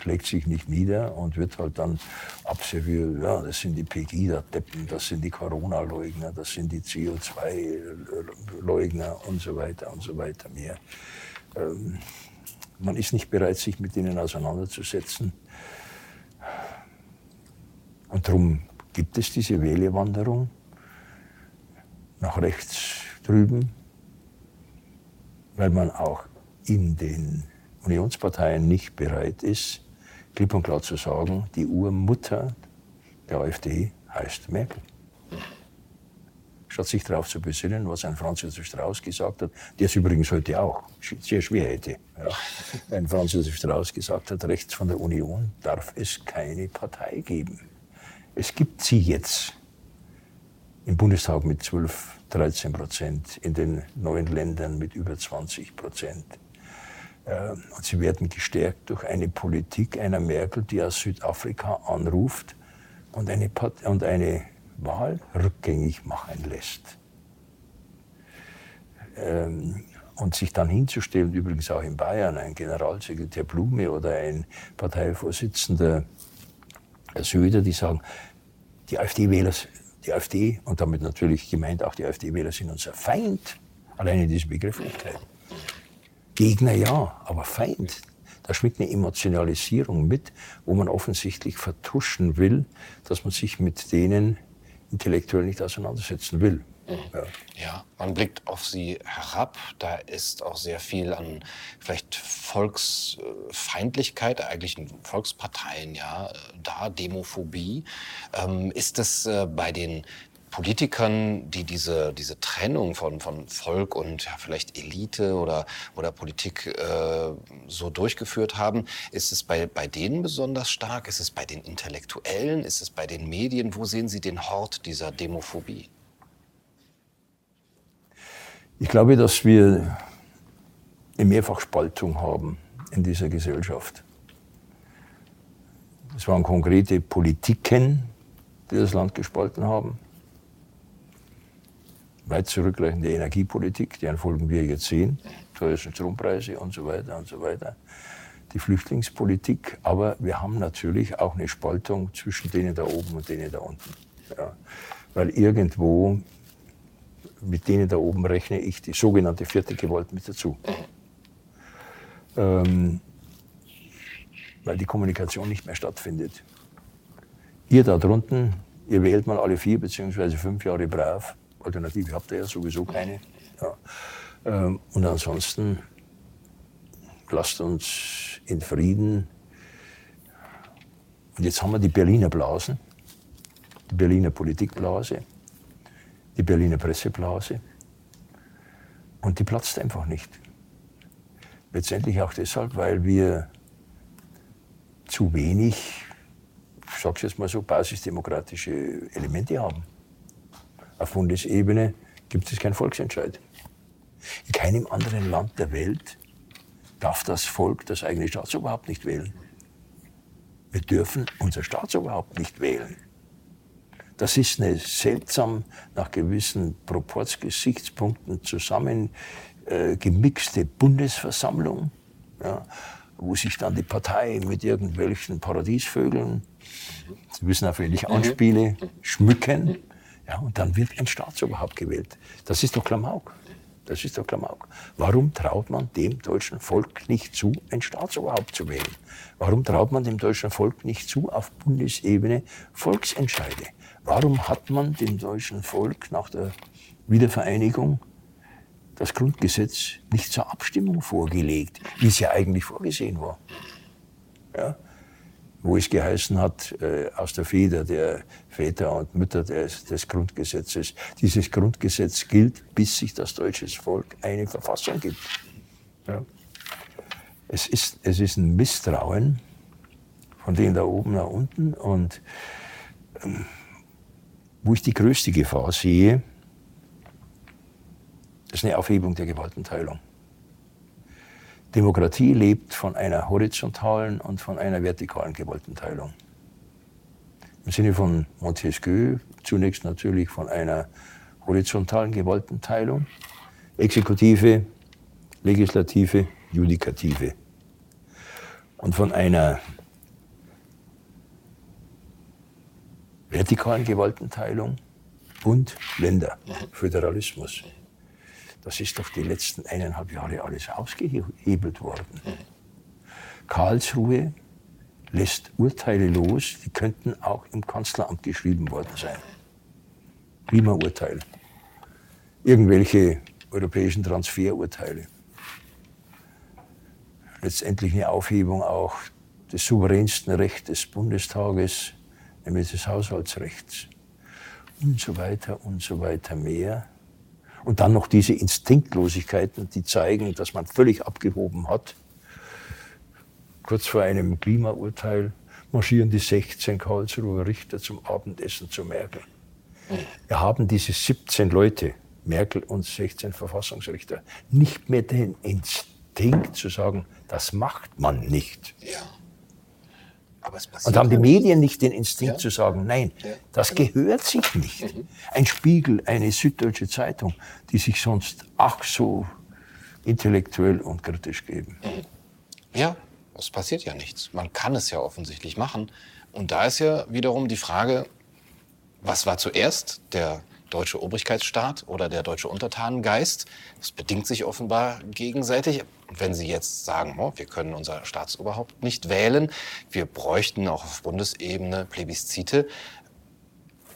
schlägt sich nicht nieder und wird halt dann abserviert, ja, das sind die Pegida-Deppen, das sind die Corona-Leugner, das sind die CO2-Leugner und so weiter und so weiter mehr. Ähm, man ist nicht bereit, sich mit ihnen auseinanderzusetzen. Und darum gibt es diese Wählewanderung nach rechts drüben, weil man auch in den Unionsparteien nicht bereit ist, klipp und klar zu sagen, die Urmutter der AfD heißt Merkel. Statt sich darauf zu besinnen, was ein Franz Josef Strauß gesagt hat, der es übrigens heute auch sehr schwer hätte. Ja. Ein Franz Josef Strauß gesagt hat, rechts von der Union darf es keine Partei geben. Es gibt sie jetzt im Bundestag mit 12, 13 Prozent, in den neuen Ländern mit über 20 Prozent. Äh, und sie werden gestärkt durch eine Politik einer Merkel, die aus Südafrika anruft und eine, und eine Wahl rückgängig machen lässt. Ähm, Und sich dann hinzustellen, übrigens auch in Bayern, ein Generalsekretär Blume oder ein Parteivorsitzender Söder, die sagen, die AfD-Wähler, die AfD und damit natürlich gemeint auch die AfD-Wähler sind unser Feind. Alleine diese Begrifflichkeit. Gegner ja, aber Feind. Da schwingt eine Emotionalisierung mit, wo man offensichtlich vertuschen will, dass man sich mit denen intellektuell nicht auseinandersetzen will. Ja. ja. man blickt auf sie herab. Da ist auch sehr viel an vielleicht Volksfeindlichkeit, eigentlich Volksparteien, ja, da, Demophobie. Ähm, ist das äh, bei den Politikern, die diese, diese Trennung von, von Volk und ja, vielleicht Elite oder, oder Politik äh, so durchgeführt haben, ist es bei, bei denen besonders stark? Ist es bei den Intellektuellen? Ist es bei den Medien? Wo sehen Sie den Hort dieser Demophobie? Ich glaube, dass wir eine Mehrfachspaltung haben in dieser Gesellschaft. Es waren konkrete Politiken, die das Land gespalten haben. Weit zurückreichende Energiepolitik, deren Folgen wir jetzt sehen, teuerste Strompreise und so weiter und so weiter. Die Flüchtlingspolitik, aber wir haben natürlich auch eine Spaltung zwischen denen da oben und denen da unten. Ja. Weil irgendwo mit denen da oben rechne ich die sogenannte vierte Gewalt mit dazu. Ähm, weil die Kommunikation nicht mehr stattfindet. Ihr da drunten, ihr wählt mal alle vier beziehungsweise fünf Jahre brav. Alternative habt ihr ja sowieso keine. Ja. Ähm, und ansonsten lasst uns in Frieden. Und jetzt haben wir die Berliner Blasen, die Berliner Politikblase die Berliner Presseblase. Und die platzt einfach nicht. Letztendlich auch deshalb, weil wir zu wenig, ich sage jetzt mal so, basisdemokratische Elemente haben. Auf Bundesebene gibt es keinen Volksentscheid. In keinem anderen Land der Welt darf das Volk das eigene Staatsoberhaupt nicht wählen. Wir dürfen unser Staatsoberhaupt nicht wählen. Das ist eine seltsam nach gewissen Proportsgesichtspunkten zusammen äh, gemixte Bundesversammlung, ja, wo sich dann die Partei mit irgendwelchen Paradiesvögeln, Sie wissen auf wen ich anspiele, schmücken. Ja, und dann wird ein Staatsoberhaupt gewählt. Das ist doch Klamauk. Das ist doch Klamauk. Warum traut man dem deutschen Volk nicht zu, ein Staatsoberhaupt zu wählen? Warum traut man dem deutschen Volk nicht zu, auf Bundesebene Volksentscheide? Warum hat man dem deutschen Volk nach der Wiedervereinigung das Grundgesetz nicht zur Abstimmung vorgelegt, wie es ja eigentlich vorgesehen war? Ja? Wo es geheißen hat, äh, aus der Feder der Väter und Mütter des, des Grundgesetzes, dieses Grundgesetz gilt, bis sich das deutsche Volk eine Verfassung gibt. Ja? Es, ist, es ist ein Misstrauen von denen da oben nach unten und ähm, wo ich die größte Gefahr sehe, ist eine Aufhebung der Gewaltenteilung. Demokratie lebt von einer horizontalen und von einer vertikalen Gewaltenteilung. Im Sinne von Montesquieu zunächst natürlich von einer horizontalen Gewaltenteilung, Exekutive, Legislative, Judikative. Und von einer vertikalen Gewaltenteilung und Länder, Föderalismus. Das ist doch die letzten eineinhalb Jahre alles ausgehebelt worden. Karlsruhe lässt Urteile los, die könnten auch im Kanzleramt geschrieben worden sein. Klimaurteil. Irgendwelche europäischen Transferurteile. Letztendlich eine Aufhebung auch des souveränsten Rechts des Bundestages nämlich des Haushaltsrechts und so weiter und so weiter mehr. Und dann noch diese Instinktlosigkeiten, die zeigen, dass man völlig abgehoben hat. Kurz vor einem Klimaurteil marschieren die 16 Karlsruher Richter zum Abendessen zu Merkel. Wir haben diese 17 Leute, Merkel und 16 Verfassungsrichter, nicht mehr den Instinkt zu sagen, das macht man nicht. Ja. Und haben die Medien nicht den Instinkt ja. zu sagen, nein, ja. das gehört sich nicht. Mhm. Ein Spiegel, eine Süddeutsche Zeitung, die sich sonst ach so intellektuell und kritisch geben. Ja, es passiert ja nichts. Man kann es ja offensichtlich machen. Und da ist ja wiederum die Frage, was war zuerst der deutsche Obrigkeitsstaat oder der deutsche Untertanengeist? Das bedingt sich offenbar gegenseitig. Wenn Sie jetzt sagen, oh, wir können unser Staatsoberhaupt nicht wählen, wir bräuchten auch auf Bundesebene Plebiszite,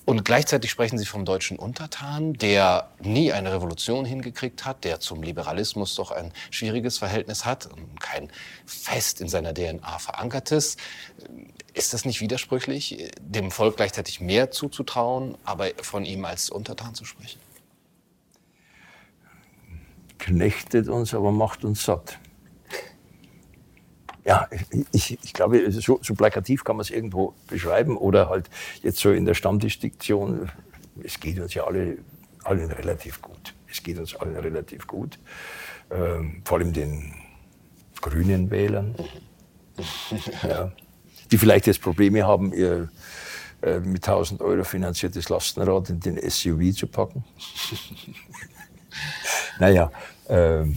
und gleichzeitig sprechen Sie vom deutschen Untertan, der nie eine Revolution hingekriegt hat, der zum Liberalismus doch ein schwieriges Verhältnis hat, kein fest in seiner DNA verankertes. Ist das nicht widersprüchlich, dem Volk gleichzeitig mehr zuzutrauen, aber von ihm als Untertan zu sprechen? Knechtet uns, aber macht uns satt ja, ich, ich glaube, so, so plakativ kann man es irgendwo beschreiben oder halt jetzt so in der Stammtischdiktion, es geht uns ja alle, allen relativ gut. Es geht uns allen relativ gut. Ähm, vor allem den grünen Wählern, ja, die vielleicht jetzt Probleme haben, ihr äh, mit 1000 Euro finanziertes Lastenrad in den SUV zu packen. [LAUGHS] naja, ähm,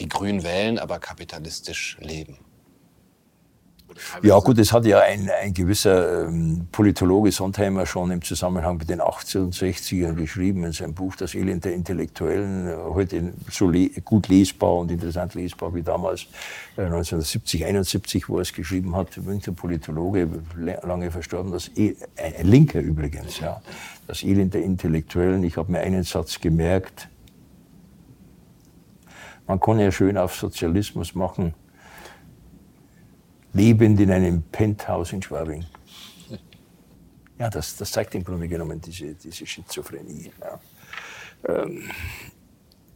die Grünen wählen, aber kapitalistisch leben. Ja gut, das hat ja ein, ein gewisser ähm, Politologe Sondheimer schon im Zusammenhang mit den 68ern geschrieben in seinem Buch Das Elend der Intellektuellen, heute so le gut lesbar und interessant lesbar wie damals äh, 1970, 71, wo er es geschrieben hat, Münchner Politologe, lange verstorben, das e ein Linker übrigens, ja, Das Elend der Intellektuellen. Ich habe mir einen Satz gemerkt, man kann ja schön auf Sozialismus machen, lebend in einem Penthouse in Schwerin. Ja, das, das zeigt im Grunde genommen diese, diese Schizophrenie. Ja. Ähm,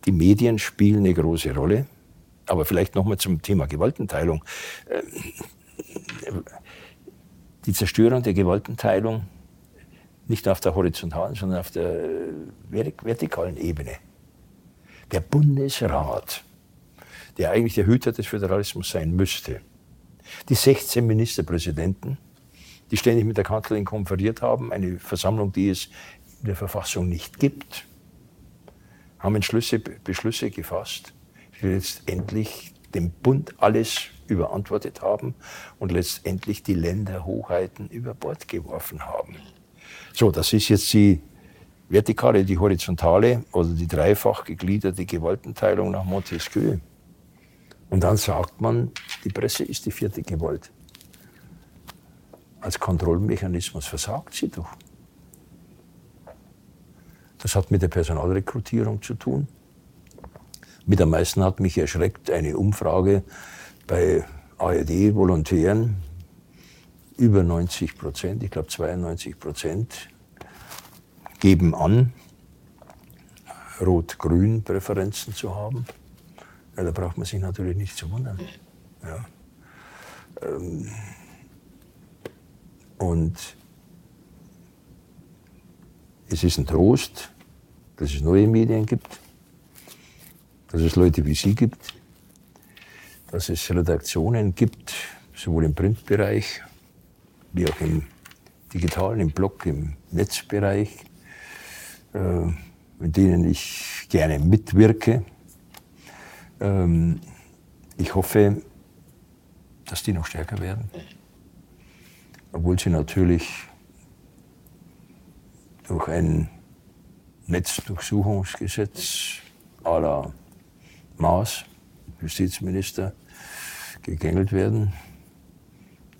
die Medien spielen eine große Rolle, aber vielleicht nochmal zum Thema Gewaltenteilung. Ähm, die Zerstörung der Gewaltenteilung nicht auf der horizontalen, sondern auf der vertikalen Ebene der Bundesrat, der eigentlich der Hüter des Föderalismus sein müsste, die 16 Ministerpräsidenten, die ständig mit der Kanzlerin konferiert haben, eine Versammlung, die es in der Verfassung nicht gibt, haben Entschlüsse, Beschlüsse gefasst, die letztendlich dem Bund alles überantwortet haben und letztendlich die Länderhoheiten über Bord geworfen haben. So, das ist jetzt die vertikale, die horizontale oder die dreifach gegliederte Gewaltenteilung nach Montesquieu. Und dann sagt man, die Presse ist die vierte Gewalt. Als Kontrollmechanismus versagt sie doch. Das hat mit der Personalrekrutierung zu tun. Mit am meisten hat mich erschreckt eine Umfrage bei ARD-Volontären. Über 90 Prozent, ich glaube 92 Prozent geben an, Rot-Grün-Präferenzen zu haben. Ja, da braucht man sich natürlich nicht zu wundern. Ja. Ähm, und es ist ein Trost, dass es neue Medien gibt, dass es Leute wie Sie gibt, dass es Redaktionen gibt, sowohl im Printbereich wie auch im digitalen, im Blog, im Netzbereich, mit denen ich gerne mitwirke. Ähm, ich hoffe, dass die noch stärker werden, obwohl sie natürlich durch ein Netzdurchsuchungsgesetz à la Maas, Justizminister, gegängelt werden.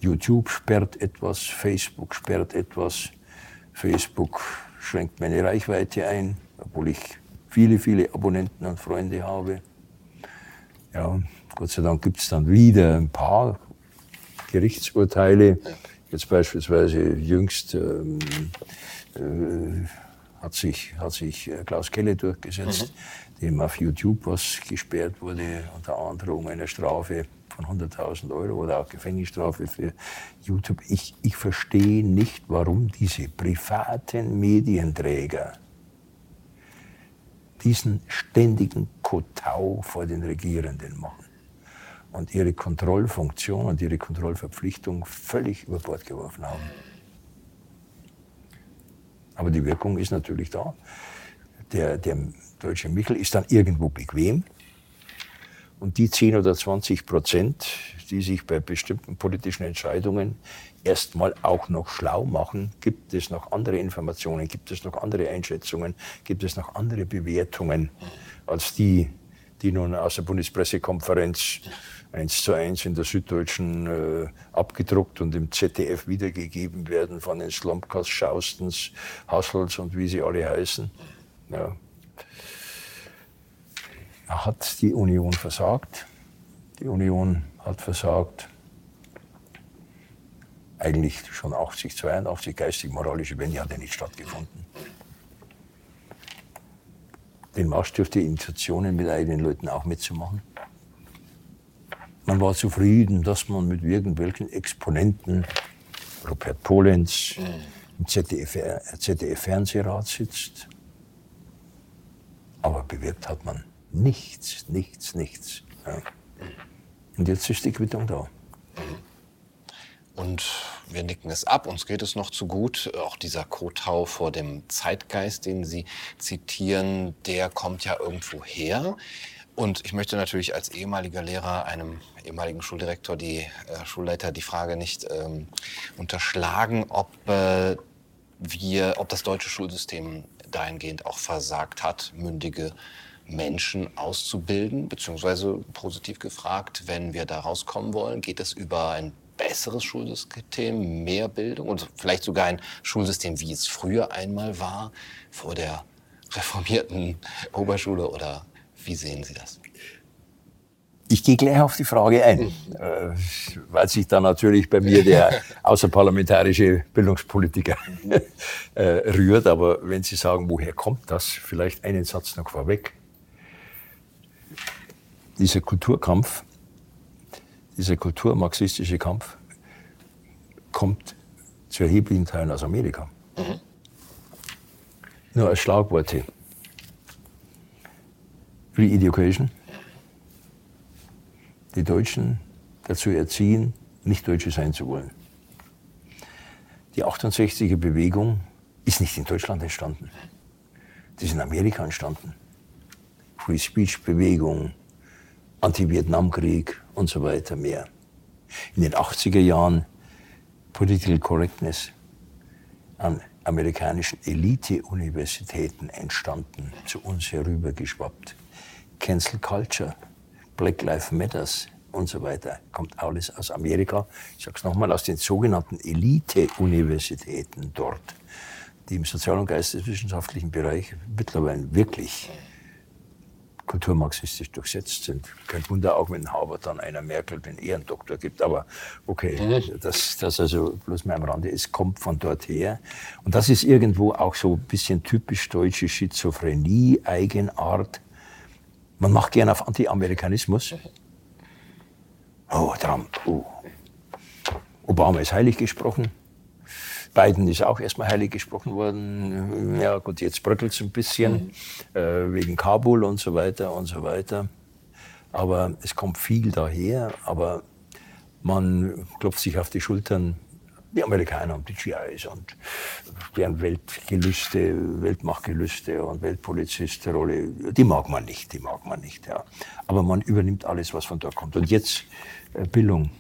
YouTube sperrt etwas, Facebook sperrt etwas, Facebook schränkt meine Reichweite ein, obwohl ich viele, viele Abonnenten und Freunde habe. Ja, Gott sei Dank gibt es dann wieder ein paar Gerichtsurteile. Jetzt beispielsweise jüngst ähm, äh, hat sich, hat sich äh, Klaus Kelle durchgesetzt, mhm. dem auf YouTube was gesperrt wurde, unter Androhung einer Strafe von 100.000 Euro oder auch Gefängnisstrafe für YouTube. Ich, ich verstehe nicht, warum diese privaten Medienträger diesen ständigen Kotau vor den Regierenden machen und ihre Kontrollfunktion und ihre Kontrollverpflichtung völlig über Bord geworfen haben. Aber die Wirkung ist natürlich da. der, der deutsche Michel ist dann irgendwo bequem. Und die 10 oder 20 Prozent, die sich bei bestimmten politischen Entscheidungen erstmal auch noch schlau machen, gibt es noch andere Informationen, gibt es noch andere Einschätzungen, gibt es noch andere Bewertungen als die, die nun aus der Bundespressekonferenz eins zu eins in der Süddeutschen äh, abgedruckt und im ZDF wiedergegeben werden von den Slomkas, Schaustens, Hassels und wie sie alle heißen. Ja. Hat die Union versagt? Die Union hat versagt. Eigentlich schon 80, 82, geistig-moralische Wende hat ja nicht stattgefunden. Den Marsch dürfte Initiationen mit eigenen Leuten auch mitzumachen. Man war zufrieden, dass man mit irgendwelchen Exponenten, Robert Polenz, im ZDF-Fernsehrat ZDF sitzt. Aber bewirkt hat man nichts, nichts, nichts. Ja. Und jetzt ist die Quittung da. Und wir nicken es ab, uns geht es noch zu gut. Auch dieser Kotau vor dem Zeitgeist, den Sie zitieren, der kommt ja irgendwo her. Und ich möchte natürlich als ehemaliger Lehrer einem ehemaligen Schuldirektor, die äh, Schulleiter, die Frage nicht ähm, unterschlagen, ob äh, wir, ob das deutsche Schulsystem dahingehend auch versagt hat, mündige Menschen auszubilden, beziehungsweise positiv gefragt, wenn wir da rauskommen wollen, geht es über ein besseres Schulsystem, mehr Bildung und vielleicht sogar ein Schulsystem, wie es früher einmal war, vor der reformierten [LAUGHS] Oberschule oder wie sehen Sie das? Ich gehe gleich auf die Frage ein, äh, weil sich da natürlich bei mir der [LAUGHS] außerparlamentarische Bildungspolitiker [LAUGHS] äh, rührt. Aber wenn Sie sagen, woher kommt das, vielleicht einen Satz noch vorweg. Dieser Kulturkampf, dieser kulturmarxistische Kampf kommt zu erheblichen Teilen aus Amerika. Mhm. Nur als Schlagworte. Re-Education die Deutschen dazu erziehen, nicht Deutsche sein zu wollen. Die 68er Bewegung ist nicht in Deutschland entstanden. Die ist in Amerika entstanden. Free Speech Bewegung, Anti-Vietnam-Krieg und so weiter mehr. In den 80er Jahren Political Correctness an amerikanischen Elite-Universitäten entstanden, zu uns herübergeschwappt. Cancel Culture Black Lives Matters und so weiter, kommt alles aus Amerika. Ich sage es nochmal, aus den sogenannten Elite-Universitäten dort, die im sozial- und geisteswissenschaftlichen Bereich mittlerweile wirklich kulturmarxistisch durchsetzt sind. Kein Wunder auch, wenn Harvard dann einer Merkel den Ehrendoktor gibt. Aber okay, mhm. das, das also bloß mal am Rande ist, kommt von dort her. Und das ist irgendwo auch so ein bisschen typisch deutsche Schizophrenie, Eigenart. Man macht gerne auf Anti-Amerikanismus. Oh, Trump. Oh. Obama ist heilig gesprochen. Biden ist auch erstmal heilig gesprochen worden. Ja, gut, jetzt bröckelt es ein bisschen mhm. äh, wegen Kabul und so weiter und so weiter. Aber es kommt viel daher. Aber man klopft sich auf die Schultern die Amerikaner und die GIs und deren Weltgelüste, Weltmachtgelüste und Weltpolizistenrolle, die mag man nicht, die mag man nicht. Ja. Aber man übernimmt alles, was von dort kommt. Und jetzt äh, Bildung.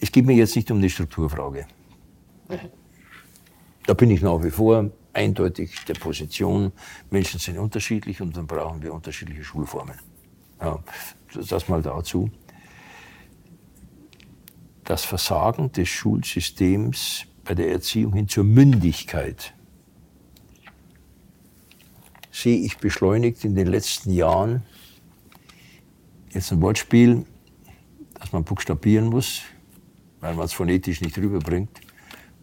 Es geht mir jetzt nicht um die Strukturfrage. Da bin ich nach wie vor eindeutig der Position, Menschen sind unterschiedlich und dann brauchen wir unterschiedliche Schulformen. Ja, das mal dazu das Versagen des Schulsystems bei der Erziehung hin zur Mündigkeit sehe ich beschleunigt in den letzten Jahren. Jetzt ein Wortspiel, das man buchstabieren muss, weil man es phonetisch nicht rüberbringt,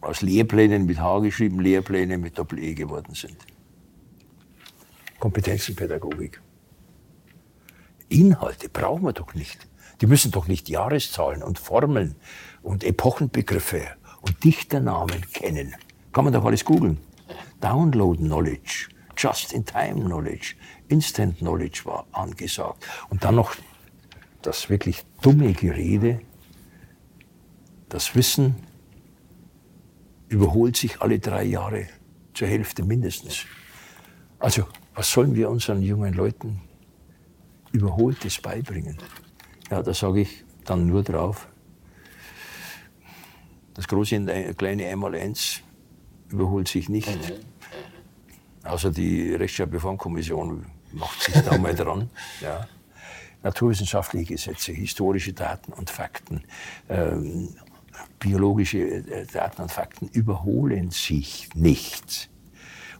aus Lehrplänen mit H geschrieben, Lehrpläne mit Doppel-E geworden sind. Kompetenzenpädagogik. Inhalte brauchen wir doch nicht. Die müssen doch nicht Jahreszahlen und Formeln und Epochenbegriffe und Dichternamen kennen. Kann man doch alles googeln. Download Knowledge, Just-in-Time Knowledge, Instant Knowledge war angesagt. Und dann noch das wirklich dumme Gerede, das Wissen überholt sich alle drei Jahre. zur Hälfte mindestens. Also, was sollen wir unseren jungen Leuten Überholtes beibringen? Ja, da sage ich dann nur drauf, das große und kleine Einmaleins überholt sich nicht. Außer die Rechtschreibreformkommission macht sich da mal dran. [LAUGHS] Ja. Naturwissenschaftliche Gesetze, historische Daten und Fakten, ähm, biologische äh, Daten und Fakten überholen sich nicht.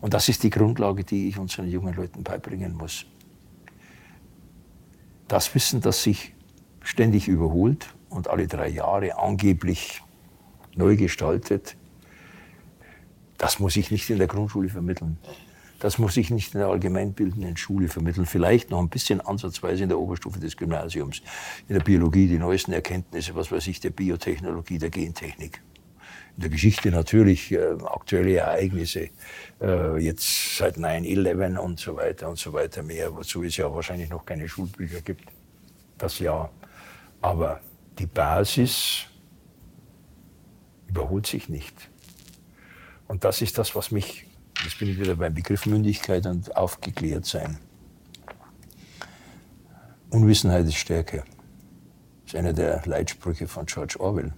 Und das ist die Grundlage, die ich unseren jungen Leuten beibringen muss. Das Wissen, das sich ständig überholt und alle drei Jahre angeblich neu gestaltet, das muss ich nicht in der Grundschule vermitteln. Das muss ich nicht in der allgemeinbildenden Schule vermitteln. Vielleicht noch ein bisschen ansatzweise in der Oberstufe des Gymnasiums. In der Biologie die neuesten Erkenntnisse, was weiß ich, der Biotechnologie, der Gentechnik. In der Geschichte natürlich äh, aktuelle Ereignisse, äh, jetzt seit 9-11 und so weiter und so weiter mehr, wozu es ja wahrscheinlich noch keine Schulbücher gibt. Das ja. Aber die Basis überholt sich nicht. Und das ist das, was mich Jetzt bin ich wieder beim Begriff Mündigkeit und aufgeklärt sein. Unwissenheit ist Stärke. Das ist einer der Leitsprüche von George Orwell.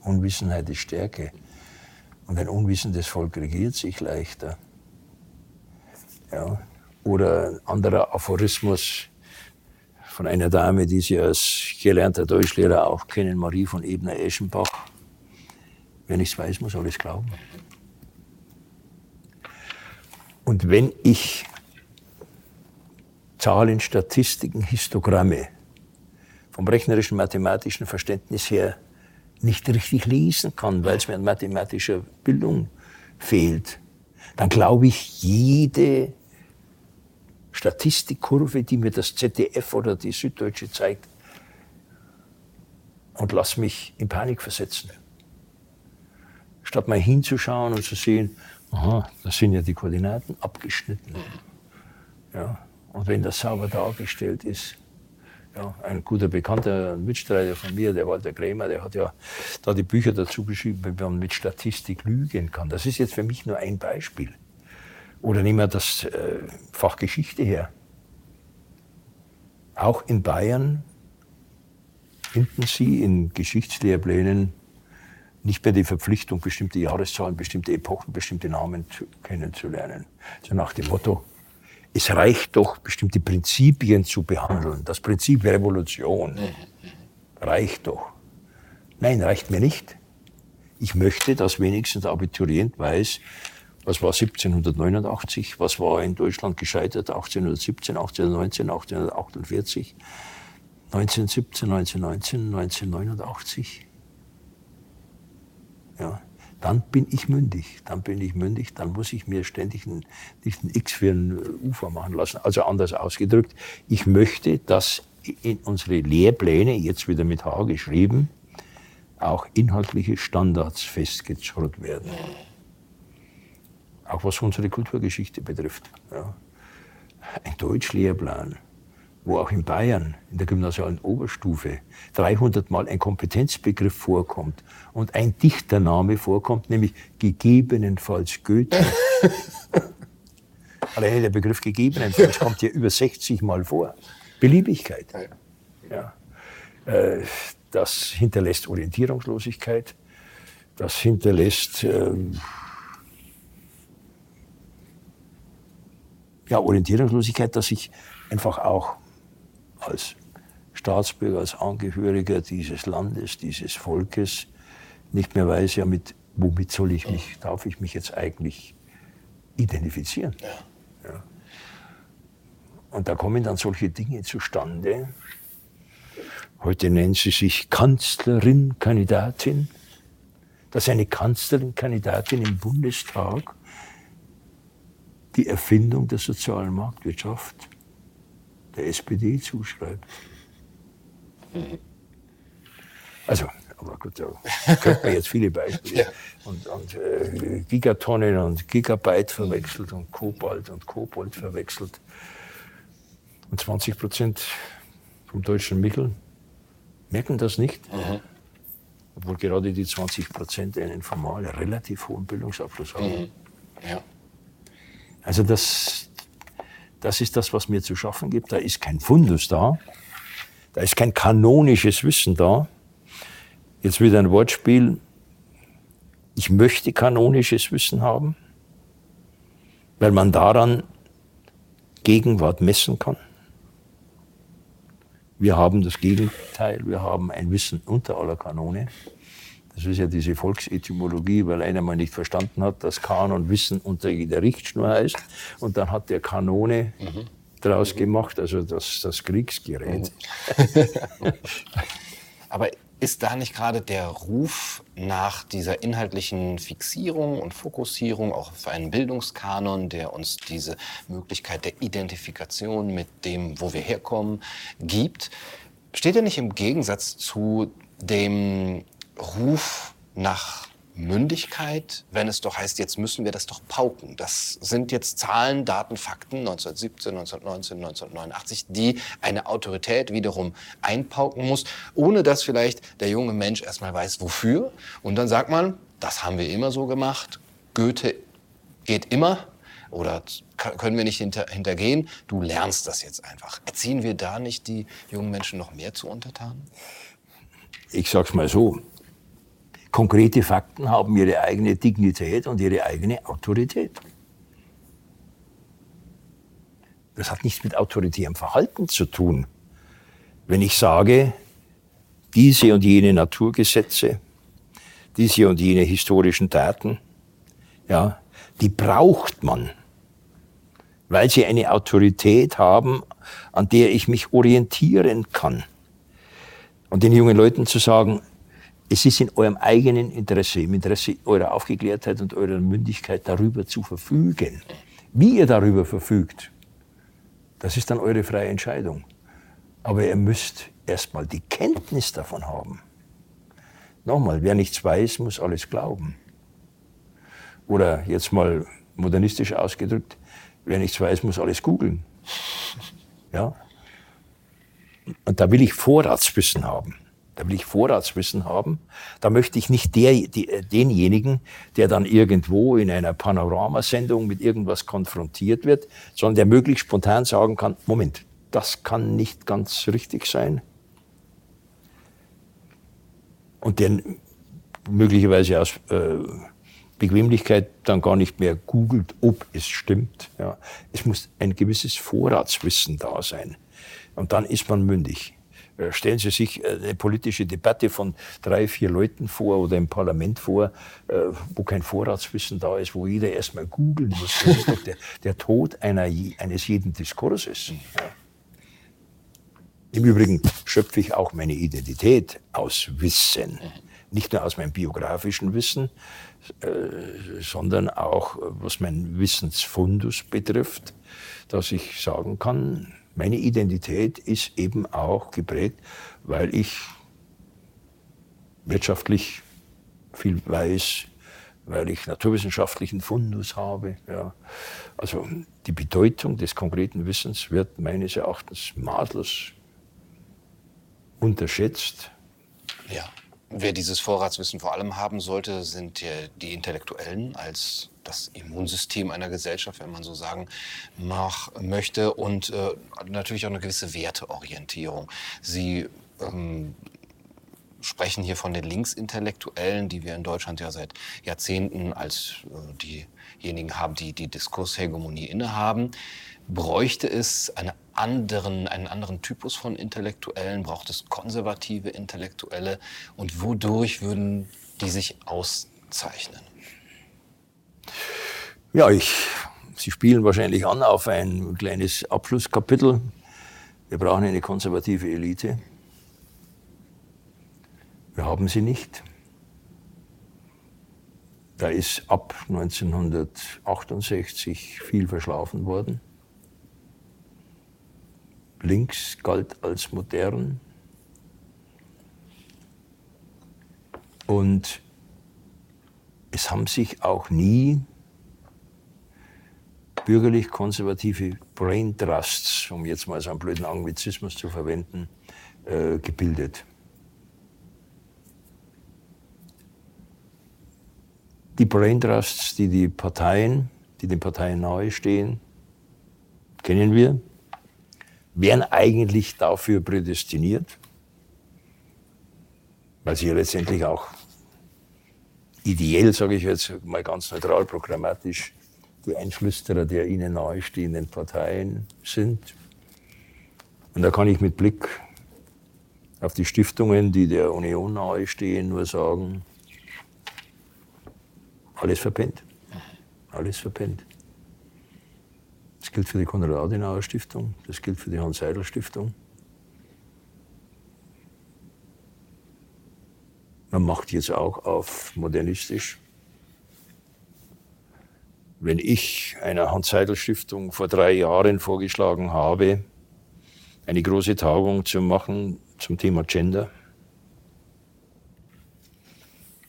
Unwissenheit ist Stärke. Und ein unwissendes Volk regiert sich leichter. Ja. Oder ein anderer Aphorismus von einer Dame, die Sie als gelernter Deutschlehrer auch kennen, Marie von Ebner-Eschenbach. Wer nichts weiß, muss alles glauben. Und wenn ich Zahlen, Statistiken, Histogramme vom rechnerischen, mathematischen Verständnis her nicht richtig lesen kann, weil es mir an mathematischer Bildung fehlt, dann glaube ich, jede Statistikkurve, die mir das ZDF oder die Süddeutsche zeigt, und lass mich in Panik versetzen. Statt mal hinzuschauen und zu sehen, aha, das sind ja die Koordinaten abgeschnitten. Ja, und wenn das sauber dargestellt ist, ja, ein guter Bekannter, ein Mitstreiter von mir, der Walter Krämer, der hat ja da die Bücher dazu geschrieben, wie man mit Statistik lügen kann. Das ist jetzt für mich nur ein Beispiel. Oder nehmen wir das äh, Fach Geschichte her. Auch in Bayern finden Sie in Geschichtslehrplänen nicht mehr die Verpflichtung, bestimmte Jahreszahlen, bestimmte Epochen, bestimmte Namen zu, kennenzulernen. So nach dem Motto, es reicht doch, bestimmte Prinzipien zu behandeln. Das Prinzip Revolution reicht doch. Nein, reicht mir nicht. Ich möchte, dass wenigstens der Abiturient weiß, was war 1789, was war in Deutschland gescheitert 1817, 1819, 1848, 1917, 1919, 1989 ja, dann bin ich mündig. Dann bin ich mündig, dann muss ich mir ständig ein, nicht ein X für ein Ufer machen lassen. Also anders ausgedrückt, ich möchte, dass in unsere Lehrpläne, jetzt wieder mit H geschrieben, auch inhaltliche Standards festgezurrt werden. Auch was unsere Kulturgeschichte betrifft. Ja. Ein Deutschlehrplan wo auch in Bayern in der gymnasialen Oberstufe 300 Mal ein Kompetenzbegriff vorkommt und ein Dichtername vorkommt, nämlich gegebenenfalls Goethe. [LAUGHS] Alleine der Begriff gegebenenfalls kommt hier über 60 Mal vor. Beliebigkeit. Ja. Äh, das hinterlässt Orientierungslosigkeit. Das hinterlässt ähm, ja, Orientierungslosigkeit, dass ich einfach auch als Staatsbürger, als Angehöriger dieses Landes, dieses Volkes nicht mehr weiß, ja, mit, womit soll ich mich, darf ich mich jetzt eigentlich identifizieren? Ja. ja. Und da kommen dann solche Dinge zustande. Heute nennt sie sich Kanzlerin, Kandidatin. Dass eine Kanzlerin, Kandidatin im Bundestag die Erfindung der sozialen Marktwirtschaft der SPD zuschreibt. Also, aber gut, da könnte man jetzt viele Beispiele. [LAUGHS] Ja. Und, und äh, Gigatonnen und Gigabyte verwechselt und Kobalt und Kobold verwechselt. Und 20 Prozent vom deutschen Mittel merken das nicht. Mhm. Obwohl gerade die 20 Prozent einen formal relativ hohen Bildungsabschluss haben. Mhm. Ja. Also das, das ist das, was mir zu schaffen gibt. Da ist kein Fundus da, da ist kein kanonisches Wissen da. Jetzt wieder ein Wortspiel. Ich möchte kanonisches Wissen haben, weil man daran Gegenwart messen kann. Wir haben das Gegenteil, wir haben ein Wissen unter aller Kanone. Das ist ja diese Volksetymologie, weil einer mal nicht verstanden hat, dass Kanon Wissen unter jeder Richtschnur heißt. Und dann hat der Kanone mhm. draus gemacht, also das, das Kriegsgerät. Mhm. [LAUGHS] Aber ist da nicht gerade der Ruf nach dieser inhaltlichen Fixierung und Fokussierung auch auf einen Bildungskanon, der uns diese Möglichkeit der Identifikation mit dem, wo wir herkommen, gibt, steht er nicht im Gegensatz zu dem Ruf nach Mündigkeit, wenn es doch heißt, jetzt müssen wir das doch pauken. Das sind jetzt Zahlen, Daten, Fakten 1917, 1919, 1989, die eine Autorität wiederum einpauken muss, ohne dass vielleicht der junge Mensch erstmal weiß, wofür. Und dann sagt man, das haben wir immer so gemacht, Goethe geht immer oder können wir nicht hinter, hintergehen, du lernst das jetzt einfach. Erziehen wir da nicht die jungen Menschen noch mehr zu untertanen? Ich sag's mal so, Konkrete Fakten haben ihre eigene Dignität und ihre eigene Autorität. Das hat nichts mit autoritärem Verhalten zu tun. Wenn ich sage, diese und jene Naturgesetze, diese und jene historischen Daten, ja, die braucht man, weil sie eine Autorität haben, an der ich mich orientieren kann. Und den jungen Leuten zu sagen, es ist in eurem eigenen Interesse, im Interesse eurer Aufgeklärtheit und eurer Mündigkeit darüber zu verfügen. Wie ihr darüber verfügt, das ist dann eure freie Entscheidung. Aber ihr müsst erstmal die Kenntnis davon haben. Nochmal, wer nichts weiß, muss alles glauben. Oder jetzt mal modernistisch ausgedrückt, wer nichts weiß, muss alles googeln. Ja? Und da will ich Vorratswissen haben. Da will ich Vorratswissen haben. Da möchte ich nicht der, die, denjenigen, der dann irgendwo in einer Panoramasendung mit irgendwas konfrontiert wird, sondern der möglichst spontan sagen kann, Moment, das kann nicht ganz richtig sein. Und der möglicherweise aus äh, Bequemlichkeit dann gar nicht mehr googelt, ob es stimmt. Ja. Es muss ein gewisses Vorratswissen da sein. Und dann ist man mündig. Äh, stellen Sie sich äh, eine politische Debatte von drei, vier Leuten vor oder im Parlament vor, äh, wo kein Vorratswissen da ist, wo jeder erstmal googeln muss. Das ist doch der, der Tod einer, eines jeden Diskurses. Ja. Im Übrigen schöpfe ich auch meine Identität aus Wissen. Nicht nur aus meinem biografischen Wissen, sondern auch was mein Wissensfundus betrifft, dass ich sagen kann, meine Identität ist eben auch geprägt, weil ich wirtschaftlich viel weiß, weil ich naturwissenschaftlichen Fundus habe. Ja. Also die Bedeutung des konkreten Wissens wird meines Erachtens maßlos unterschätzt. Ja. Wer dieses Vorratswissen vor allem haben sollte, sind die Intellektuellen als das Immunsystem einer Gesellschaft, wenn man so sagen mach, möchte, und äh, natürlich auch eine gewisse Werteorientierung. Sie ähm, sprechen hier von den Linksintellektuellen, die wir in Deutschland ja seit Jahrzehnten als äh, diejenigen haben, die die Diskurshegemonie innehaben. Bräuchte es eine anderen, einen anderen Typus von Intellektuellen? Braucht es konservative Intellektuelle? Und wodurch würden die sich auszeichnen? Ja, ich, Sie spielen wahrscheinlich an auf ein kleines Abschlusskapitel. Wir brauchen eine konservative Elite. Wir haben sie nicht. Da ist ab 1968 viel verschlafen worden. Links galt als modern. Und es haben sich auch nie bürgerlich-konservative Brain Trusts, um jetzt mal so einen blöden Anglizismus zu verwenden, äh, gebildet. Die Brain Trusts, die die Parteien, die den Parteien nahestehen, kennen wir, wären eigentlich dafür prädestiniert, weil sie ja letztendlich auch ideell, sage ich jetzt mal ganz neutral programmatisch, die Einflüsterer der ihnen nahestehenden Parteien sind. Und da kann ich mit Blick auf die Stiftungen, die der Union nahestehen, nur sagen, alles verpennt. Alles verpennt. Das gilt für die Konrad-Adenauer-Stiftung, das gilt für die Hans-Seidel-Stiftung. Man macht jetzt auch auf modernistisch. Wenn ich einer Hans-Seidel-Stiftung vor drei Jahren vorgeschlagen habe, eine große Tagung zu machen zum Thema Gender,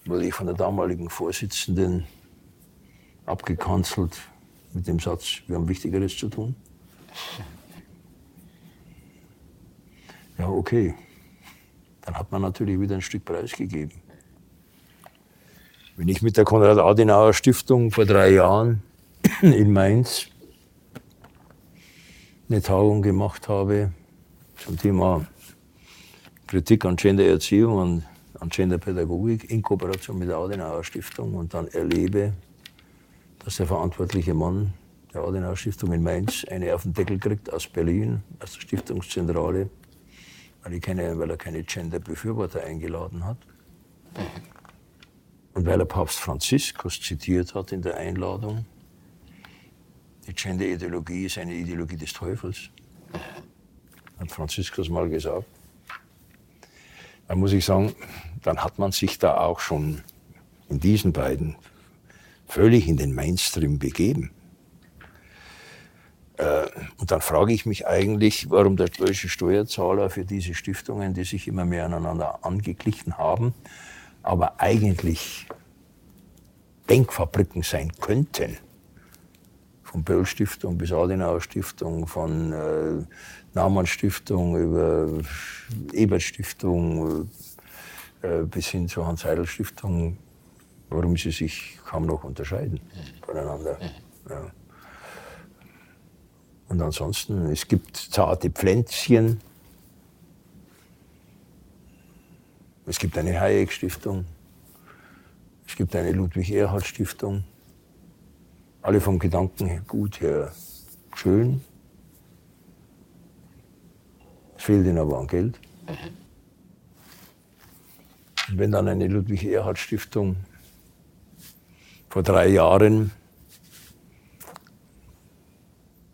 wurde ich von der damaligen Vorsitzenden abgekanzelt mit dem Satz, wir haben Wichtigeres zu tun. Ja, okay. Dann hat man natürlich wieder ein Stück Preis gegeben. Wenn ich mit der Konrad-Adenauer-Stiftung vor drei Jahren in Mainz eine Tagung gemacht habe zum Thema Kritik an Gendererziehung und an Genderpädagogik in Kooperation mit der Adenauer Stiftung und dann erlebe, dass der verantwortliche Mann der Adenauer Stiftung in Mainz eine auf den Deckel kriegt aus Berlin, aus der Stiftungszentrale, weil, keine, weil er keine Gender-Befürworter eingeladen hat. Und weil er Papst Franziskus zitiert hat in der Einladung, die Gender-Ideologie ist eine Ideologie des Teufels, hat Franziskus mal gesagt. Dann muss ich sagen, dann hat man sich da auch schon in diesen beiden völlig in den Mainstream begeben. Äh, und dann frage ich mich eigentlich, warum der deutsche Steuerzahler für diese Stiftungen, die sich immer mehr aneinander angeglichen haben, aber eigentlich Denkfabriken sein könnten, von Böll Stiftung bis Adenauer Stiftung, von äh, Naumann Stiftung über Ebert Stiftung äh, bis hin zur Hans Heidel Stiftung, warum sie sich kaum noch unterscheiden voneinander. Ja. Und ansonsten, es gibt zarte Pflänzchen. Es gibt eine Hayek-Stiftung. Es gibt eine Ludwig-Erhard-Stiftung. Alle vom Gedankengut her schön. Es fehlt ihnen aber an Geld. Und wenn dann eine Ludwig-Erhard-Stiftung vor drei Jahren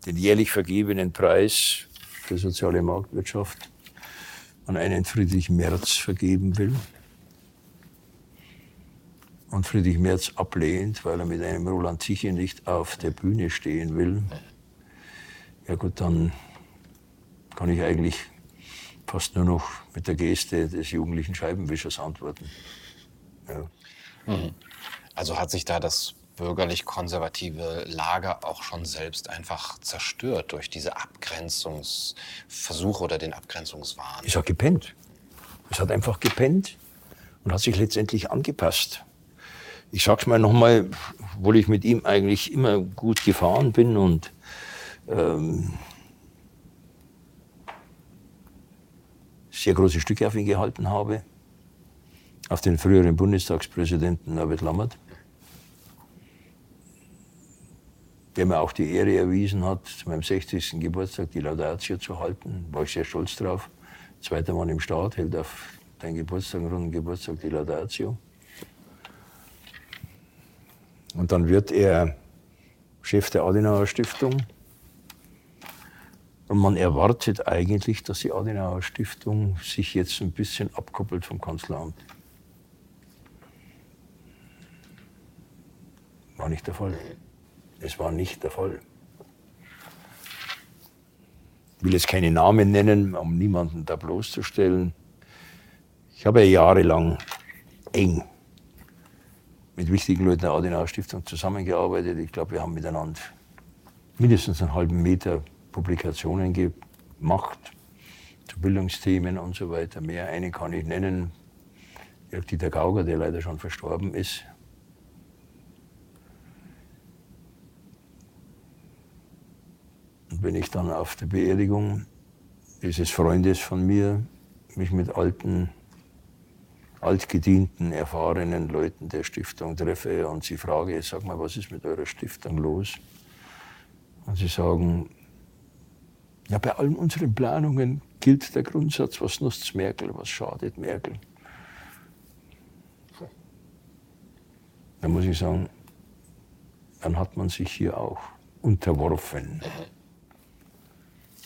den jährlich vergebenen Preis für soziale Marktwirtschaft an einen Friedrich Merz vergeben will. Und Friedrich Merz ablehnt, weil er mit einem Roland Tichy nicht auf der Bühne stehen will. Ja gut, dann kann ich eigentlich fast nur noch mit der Geste des jugendlichen Scheibenwischers antworten. Ja. Mhm. Also hat sich da das bürgerlich-konservative Lager auch schon selbst einfach zerstört durch diese Abgrenzungsversuche oder den Abgrenzungswahn. Es hat gepennt. Es hat einfach gepennt und hat sich letztendlich angepasst. Ich sag's mal nochmal, obwohl ich mit ihm eigentlich immer gut gefahren bin und ähm, sehr große Stücke auf ihn gehalten habe, auf den früheren Bundestagspräsidenten Norbert Lammert. der mir auch die Ehre erwiesen hat, zu meinem 60. Geburtstag die Laudatio zu halten. War ich sehr stolz drauf. Zweiter Mann im Staat hält auf deinen Geburtstag, runden Geburtstag, die Laudatio. Und dann wird er Chef der Adenauer Stiftung. Und man erwartet eigentlich, dass die Adenauer Stiftung sich jetzt ein bisschen abkoppelt vom Kanzleramt. War nicht der Fall. Es war nicht der Fall. Ich will jetzt keine Namen nennen, um niemanden da bloßzustellen. Ich habe jahrelang eng mit wichtigen Leuten der Adenauer Stiftung zusammengearbeitet. Ich glaube, wir haben miteinander mindestens einen halben Meter Publikationen gemacht zu Bildungsthemen und so weiter mehr. Eine kann ich nennen, Jörg-Dieter Gauger, der leider schon verstorben ist. Und wenn ich dann auf der Beerdigung dieses Freundes von mir mich mit alten, altgedienten, erfahrenen Leuten der Stiftung treffe und sie frage, sag mal, was ist mit eurer Stiftung los? Und sie sagen, ja, bei allen unseren Planungen gilt der Grundsatz, was nutzt Merkel, was schadet Merkel. Da muss ich sagen, dann hat man sich hier auch unterworfen.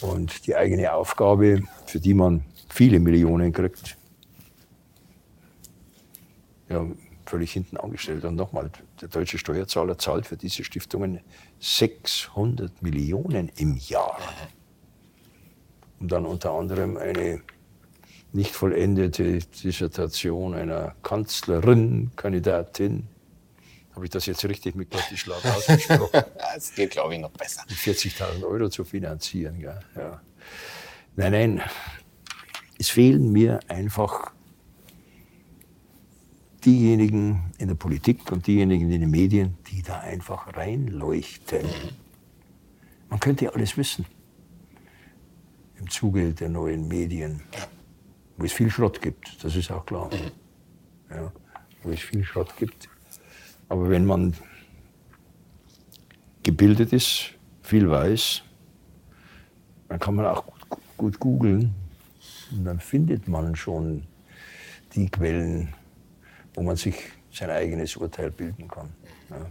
Und die eigene Aufgabe, für die man viele Millionen kriegt, ja, völlig hinten angestellt. Und nochmal, der deutsche Steuerzahler zahlt für diese Stiftungen 600 Millionen im Jahr. Um dann unter anderem eine nicht vollendete Dissertation einer Kanzlerin, Kandidatin habe ich das jetzt richtig mit Gottesschlag ausgesprochen? [LAUGHS] Es geht, glaube ich, noch besser. 40.000 Euro zu finanzieren. Ja. ja. Nein, nein, es fehlen mir einfach diejenigen in der Politik und diejenigen in den Medien, die da einfach reinleuchten. Man könnte ja alles wissen im Zuge der neuen Medien, wo es viel Schrott gibt, das ist auch klar. Ja, wo es viel Schrott gibt. Aber wenn man gebildet ist, viel weiß, dann kann man auch gut, gut googeln und dann findet man schon die Quellen, wo man sich sein eigenes Urteil bilden kann. Ja.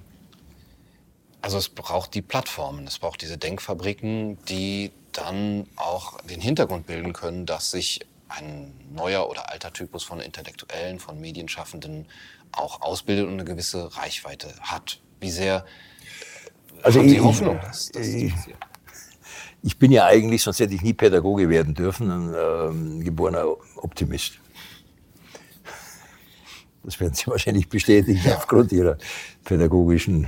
Also es braucht die Plattformen, es braucht diese Denkfabriken, die dann auch den Hintergrund bilden können, dass sich ein neuer oder alter Typus von Intellektuellen, von Medienschaffenden auch ausbildet und eine gewisse Reichweite hat. Wie sehr also haben Sie ich, Hoffnung, dass, dass ich, ich bin ja eigentlich, sonst hätte ich nie Pädagoge werden dürfen, ein ähm, geborener Optimist. Das werden Sie [LAUGHS] wahrscheinlich bestätigen ja. aufgrund Ihrer pädagogischen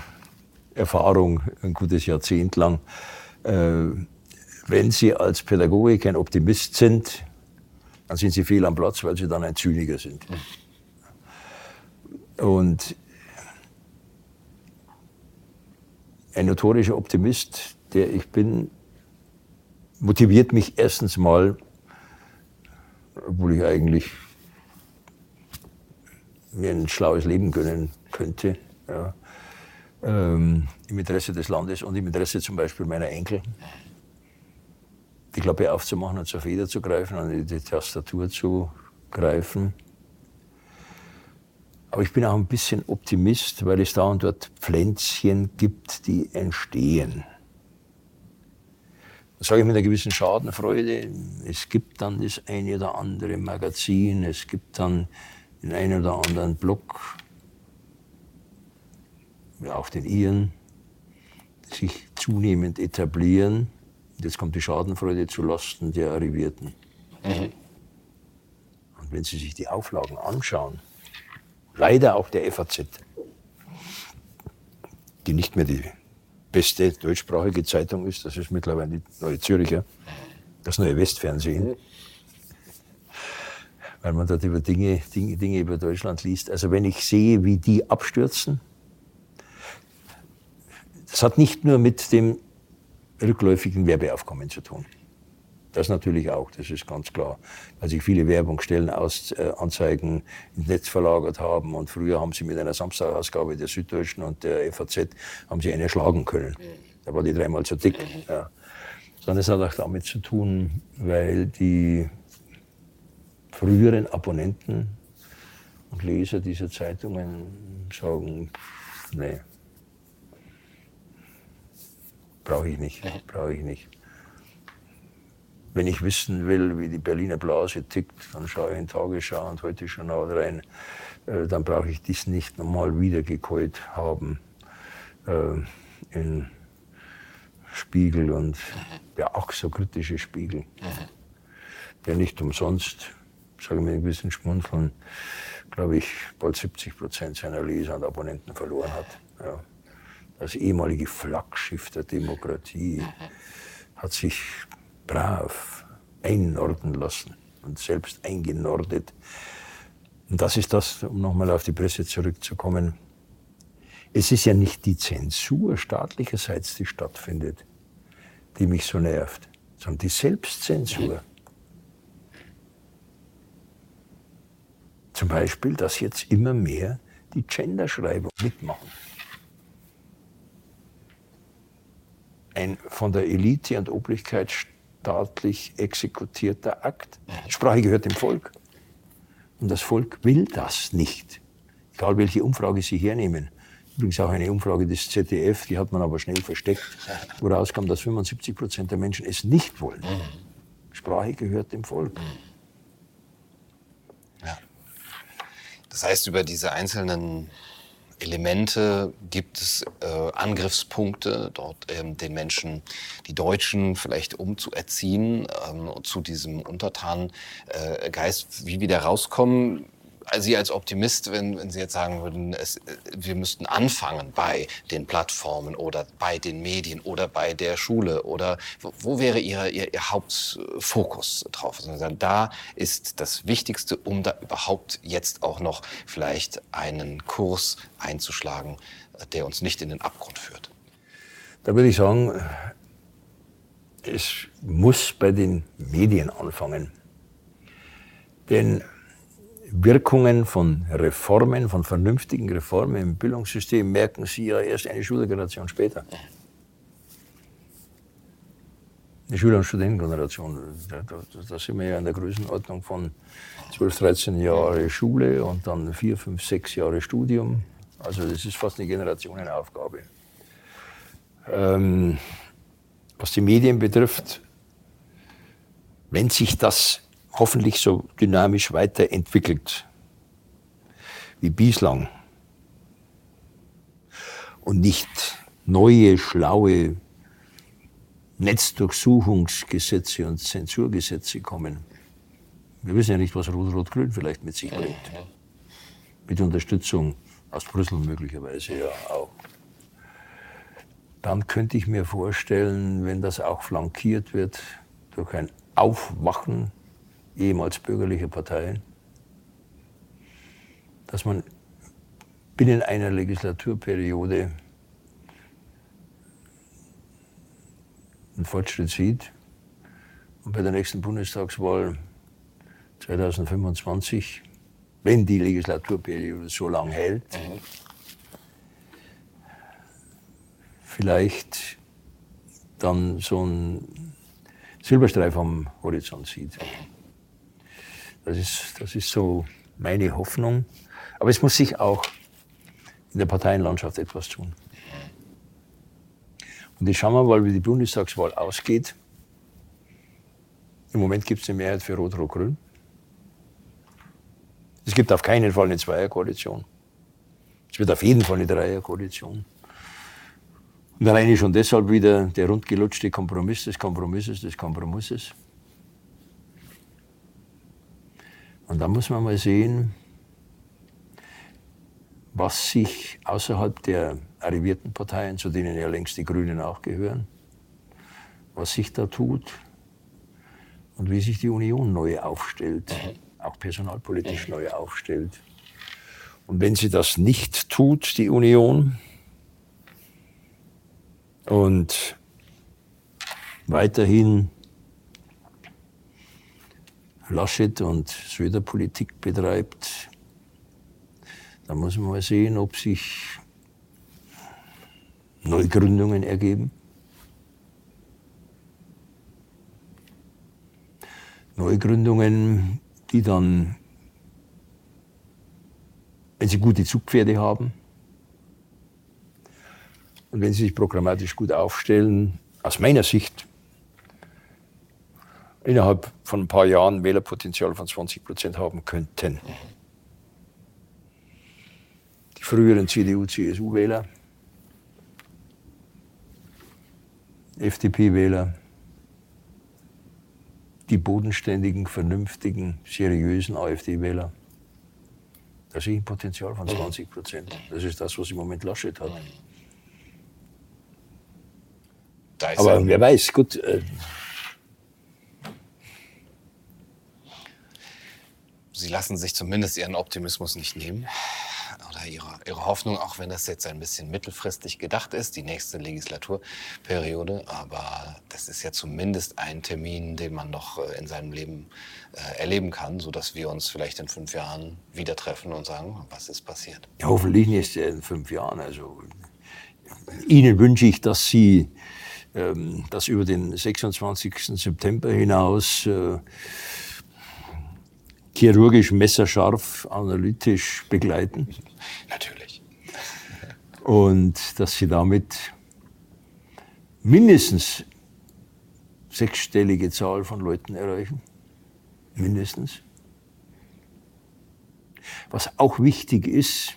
Erfahrung ein gutes Jahrzehnt lang. Äh, wenn Sie als Pädagoge kein Optimist sind, dann sind Sie fehl am Platz, weil Sie dann ein Zyniker sind. Und ein notorischer Optimist, der ich bin, motiviert mich erstens mal, obwohl ich eigentlich mir ein schlaues Leben gönnen könnte, ja, ähm, im Interesse des Landes und im Interesse zum Beispiel meiner Enkel, die Klappe aufzumachen und zur Feder zu greifen und die Tastatur zu greifen. Aber ich bin auch ein bisschen Optimist, weil es da und dort Pflänzchen gibt, die entstehen. Das sage ich mit einer gewissen Schadenfreude. Es gibt dann das eine oder andere Magazin, es gibt dann den einen oder anderen Blog, auch den Iren, die sich zunehmend etablieren. Jetzt kommt die Schadenfreude zu Lasten der Arrivierten. Mhm. Und wenn Sie sich die Auflagen anschauen, leider auch der FAZ, die nicht mehr die beste deutschsprachige Zeitung ist. Das ist mittlerweile die Neue Züricher, das neue Westfernsehen. Weil man dort über Dinge, Dinge, Dinge über Deutschland liest. Also wenn ich sehe, wie die abstürzen, das hat nicht nur mit dem rückläufigen Werbeaufkommen zu tun. Das natürlich auch, das ist ganz klar. Weil sich viele Werbungsstellen aus, äh, Anzeigen ins Netz verlagert haben und früher haben sie mit einer Samstagausgabe der Süddeutschen und der FAZ haben sie eine schlagen können. Da war die dreimal zu dick. Ja. Sondern es hat auch damit zu tun, weil die früheren Abonnenten und Leser dieser Zeitungen sagen, nee, brauche ich nicht, brauche ich nicht. Wenn ich wissen will, wie die Berliner Blase tickt, dann schaue ich in Tagesschau und heute Journal rein. Äh, dann brauche ich dies nicht nochmal wiedergekäut haben äh, in Spiegel und ja auch so kritische Spiegel. Der nicht umsonst, sage ich mir ein bisschen schmunzeln, glaube ich, bald 70 Prozent seiner Leser und Abonnenten verloren hat. Ja. Das ehemalige Flaggschiff der Demokratie hat sich brav einnorden lassen und selbst eingenordet. Und das ist das, um nochmal auf die Presse zurückzukommen. Es ist ja nicht die Zensur staatlicherseits, die stattfindet. die mich so nervt, sondern die Selbstzensur. Zum Beispiel, dass jetzt immer mehr die Genderschreibung mitmachen. Ein von der Elite und Obrigkeit staatlich exekutierter Akt. Sprache gehört dem Volk. Und das Volk will das nicht. Egal welche Umfrage Sie hernehmen. Übrigens auch eine Umfrage des ZDF, die hat man aber schnell versteckt, wo rauskam, dass 75 Prozent der Menschen es nicht wollen. Sprache gehört dem Volk. Ja. Das heißt, über diese einzelnen Elemente gibt es äh, Angriffspunkte, dort ähm, den Menschen, die Deutschen vielleicht umzuerziehen ähm, zu diesem Untertanengeist. Äh, Wie wir da rauskommen, Sie als Optimist, wenn, wenn Sie jetzt sagen würden, es, wir müssten anfangen bei den Plattformen oder bei den Medien oder bei der Schule oder wo, wo wäre Ihr, Ihr, Ihr Hauptfokus drauf? Also da ist das Wichtigste, um da überhaupt jetzt auch noch vielleicht einen Kurs einzuschlagen, der uns nicht in den Abgrund führt. Da würde ich sagen, es muss bei den Medien anfangen. Denn Wirkungen von Reformen, von vernünftigen Reformen im Bildungssystem merken Sie ja erst eine Schulgeneration später. Eine Schüler- und Studentengeneration, da, da, sind wir ja in der Größenordnung von 12, 13 Jahre Schule und dann 4, 5, 6 Jahre Studium. Also das ist fast eine Generationenaufgabe. Ähm, was die Medien betrifft, wenn sich das hoffentlich so dynamisch weiterentwickelt wie bislang und nicht neue, schlaue Netzdurchsuchungsgesetze und Zensurgesetze kommen. Wir wissen ja nicht, was Rot-Rot-Grün vielleicht mit sich bringt. Mit Unterstützung aus Brüssel möglicherweise ja auch. Dann könnte ich mir vorstellen, wenn das auch flankiert wird durch ein Aufwachen ehemals bürgerliche Parteien, dass man binnen einer Legislaturperiode einen Fortschritt sieht und bei der nächsten Bundestagswahl 2025, wenn die Legislaturperiode so lang hält, mhm. vielleicht dann so ein Silberstreif am Horizont sieht. Das ist, das ist so meine Hoffnung. Aber es muss sich auch in der Parteienlandschaft etwas tun. Und jetzt schauen wir mal, wie die Bundestagswahl ausgeht. Im Moment gibt es eine Mehrheit für Rot-Rot-Grün. Es gibt auf keinen Fall eine Zweierkoalition. Es wird auf jeden Fall eine Dreierkoalition. Und alleine schon deshalb wieder der rundgelutschte Kompromiss des Kompromisses des Kompromisses. Und da muss man mal sehen, was sich außerhalb der arrivierten Parteien, zu denen ja längst die Grünen auch gehören, was sich da tut und wie sich die Union neu aufstellt, mhm. auch personalpolitisch mhm. neu aufstellt. Und wenn sie das nicht tut, die Union, und weiterhin Laschet und Söder Politik betreibt, dann muss man mal sehen, ob sich Neugründungen ergeben. Neugründungen, die dann, wenn sie gute Zugpferde haben und wenn sie sich programmatisch gut aufstellen, aus meiner Sicht innerhalb von ein paar Jahren Wählerpotenzial von 20 Prozent haben könnten. Die früheren CDU, CSU-Wähler, FDP-Wähler, die bodenständigen, vernünftigen, seriösen AfD-Wähler. Da sehe ich ein Potenzial von 20 Prozent. Das ist das, was im Moment Laschet hat. Aber wer weiß, gut. Äh, Sie lassen sich zumindest Ihren Optimismus nicht nehmen. oder Ihre, Ihre Hoffnung, auch wenn das jetzt ein bisschen mittelfristig gedacht ist, die nächste Legislaturperiode. Aber das ist ja zumindest ein Termin, den man noch äh, in seinem Leben äh, erleben kann, sodass wir uns vielleicht in fünf Jahren wieder treffen und sagen, was ist passiert. Ja, hoffentlich nicht in fünf Jahren. Also Ihnen wünsche ich, dass Sie ähm, das über den 26. September hinaus äh, chirurgisch messerscharf, analytisch begleiten. Natürlich. Und dass Sie damit mindestens sechsstellige Zahl von Leuten erreichen. Mindestens. Was auch wichtig ist,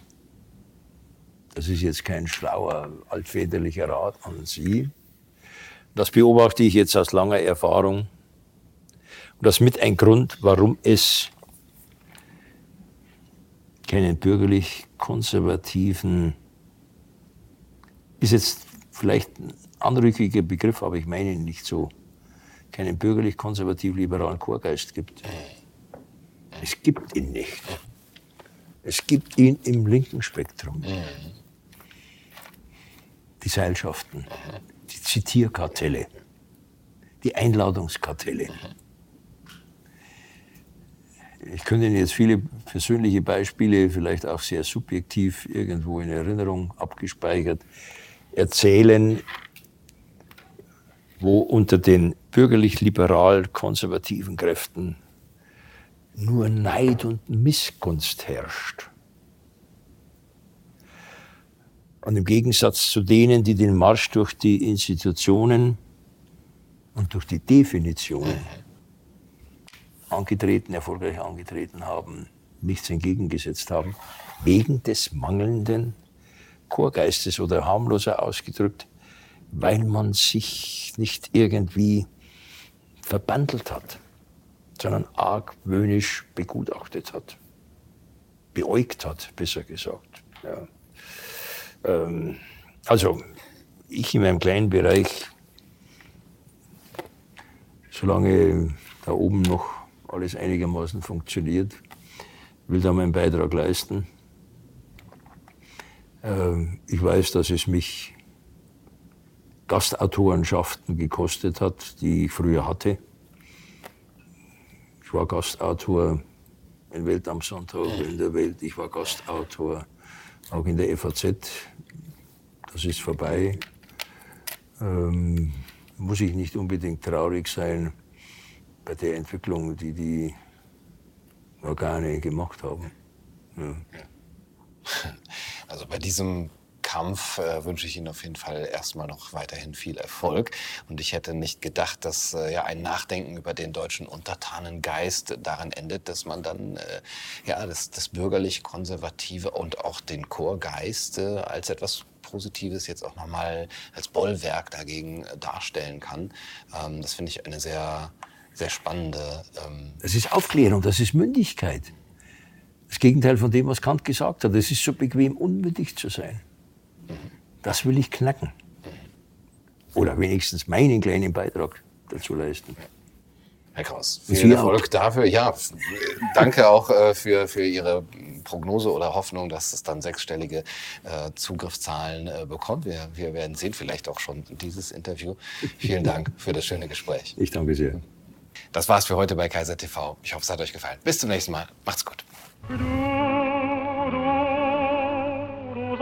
das ist jetzt kein schlauer, altväterlicher Rat an Sie, das beobachte ich jetzt aus langer Erfahrung. Und das ist mit ein Grund, warum es keinen bürgerlich-konservativen, ist jetzt vielleicht ein anrüchiger Begriff, aber ich meine ihn nicht so, keinen bürgerlich-konservativ-liberalen Chorgeist gibt. Es gibt ihn nicht. Es gibt ihn im linken Spektrum. Die Seilschaften, die Zitierkartelle, die Einladungskartelle. Ich könnte Ihnen jetzt viele persönliche Beispiele, vielleicht auch sehr subjektiv irgendwo in Erinnerung abgespeichert, erzählen, wo unter den bürgerlich-liberal-konservativen Kräften nur Neid und Missgunst herrscht. Und im Gegensatz zu denen, die den Marsch durch die Institutionen und durch die Definitionen angetreten, erfolgreich angetreten haben, nichts entgegengesetzt haben, wegen des mangelnden Chorgeistes oder harmloser ausgedrückt, weil man sich nicht irgendwie verbandelt hat, sondern argwöhnisch begutachtet hat, beäugt hat, besser gesagt. Ja. Ähm, also ich in meinem kleinen Bereich, solange da oben noch alles einigermaßen funktioniert, will da meinen Beitrag leisten. Ähm, ich weiß, dass es mich Gastautorenschaften gekostet hat, die ich früher hatte. Ich war Gastautor in Welt am Sonntag in der Welt. Ich war Gastautor auch in der FAZ das ist vorbei. Ähm, muss ich nicht unbedingt traurig sein bei der Entwicklung, die die Organe gemacht haben. Ja. [LAUGHS] Also bei diesem Kampf äh, wünsche ich Ihnen auf jeden Fall erstmal noch weiterhin viel Erfolg. Und ich hätte nicht gedacht, dass äh, ja ein Nachdenken über den deutschen Untertanengeist darin endet, dass man dann äh, ja das, das bürgerlich-konservative und auch den Chorgeist äh, als etwas Positives jetzt auch nochmal als Bollwerk dagegen äh, darstellen kann. Ähm, das finde ich eine sehr, sehr spannende. Ähm das ist Aufklärung, das ist Mündigkeit. Das Gegenteil von dem, was Kant gesagt hat. Es ist so bequem, unmündig zu sein. Mhm. Das will ich knacken. Mhm. Oder wenigstens meinen kleinen Beitrag dazu leisten. Ja. Herr Kraus, viel Erfolg dafür. Ja, danke auch äh, für, für Ihre Prognose oder Hoffnung, dass es dann sechsstellige äh, Zugriffszahlen äh, bekommt. Wir, wir werden sehen, vielleicht auch schon dieses Interview. Vielen Dank für das schöne Gespräch. Ich danke sehr. Das war's für heute bei Kaiser TV. Ich hoffe, es hat euch gefallen. Bis zum nächsten Mal. Macht's gut. Du, du, du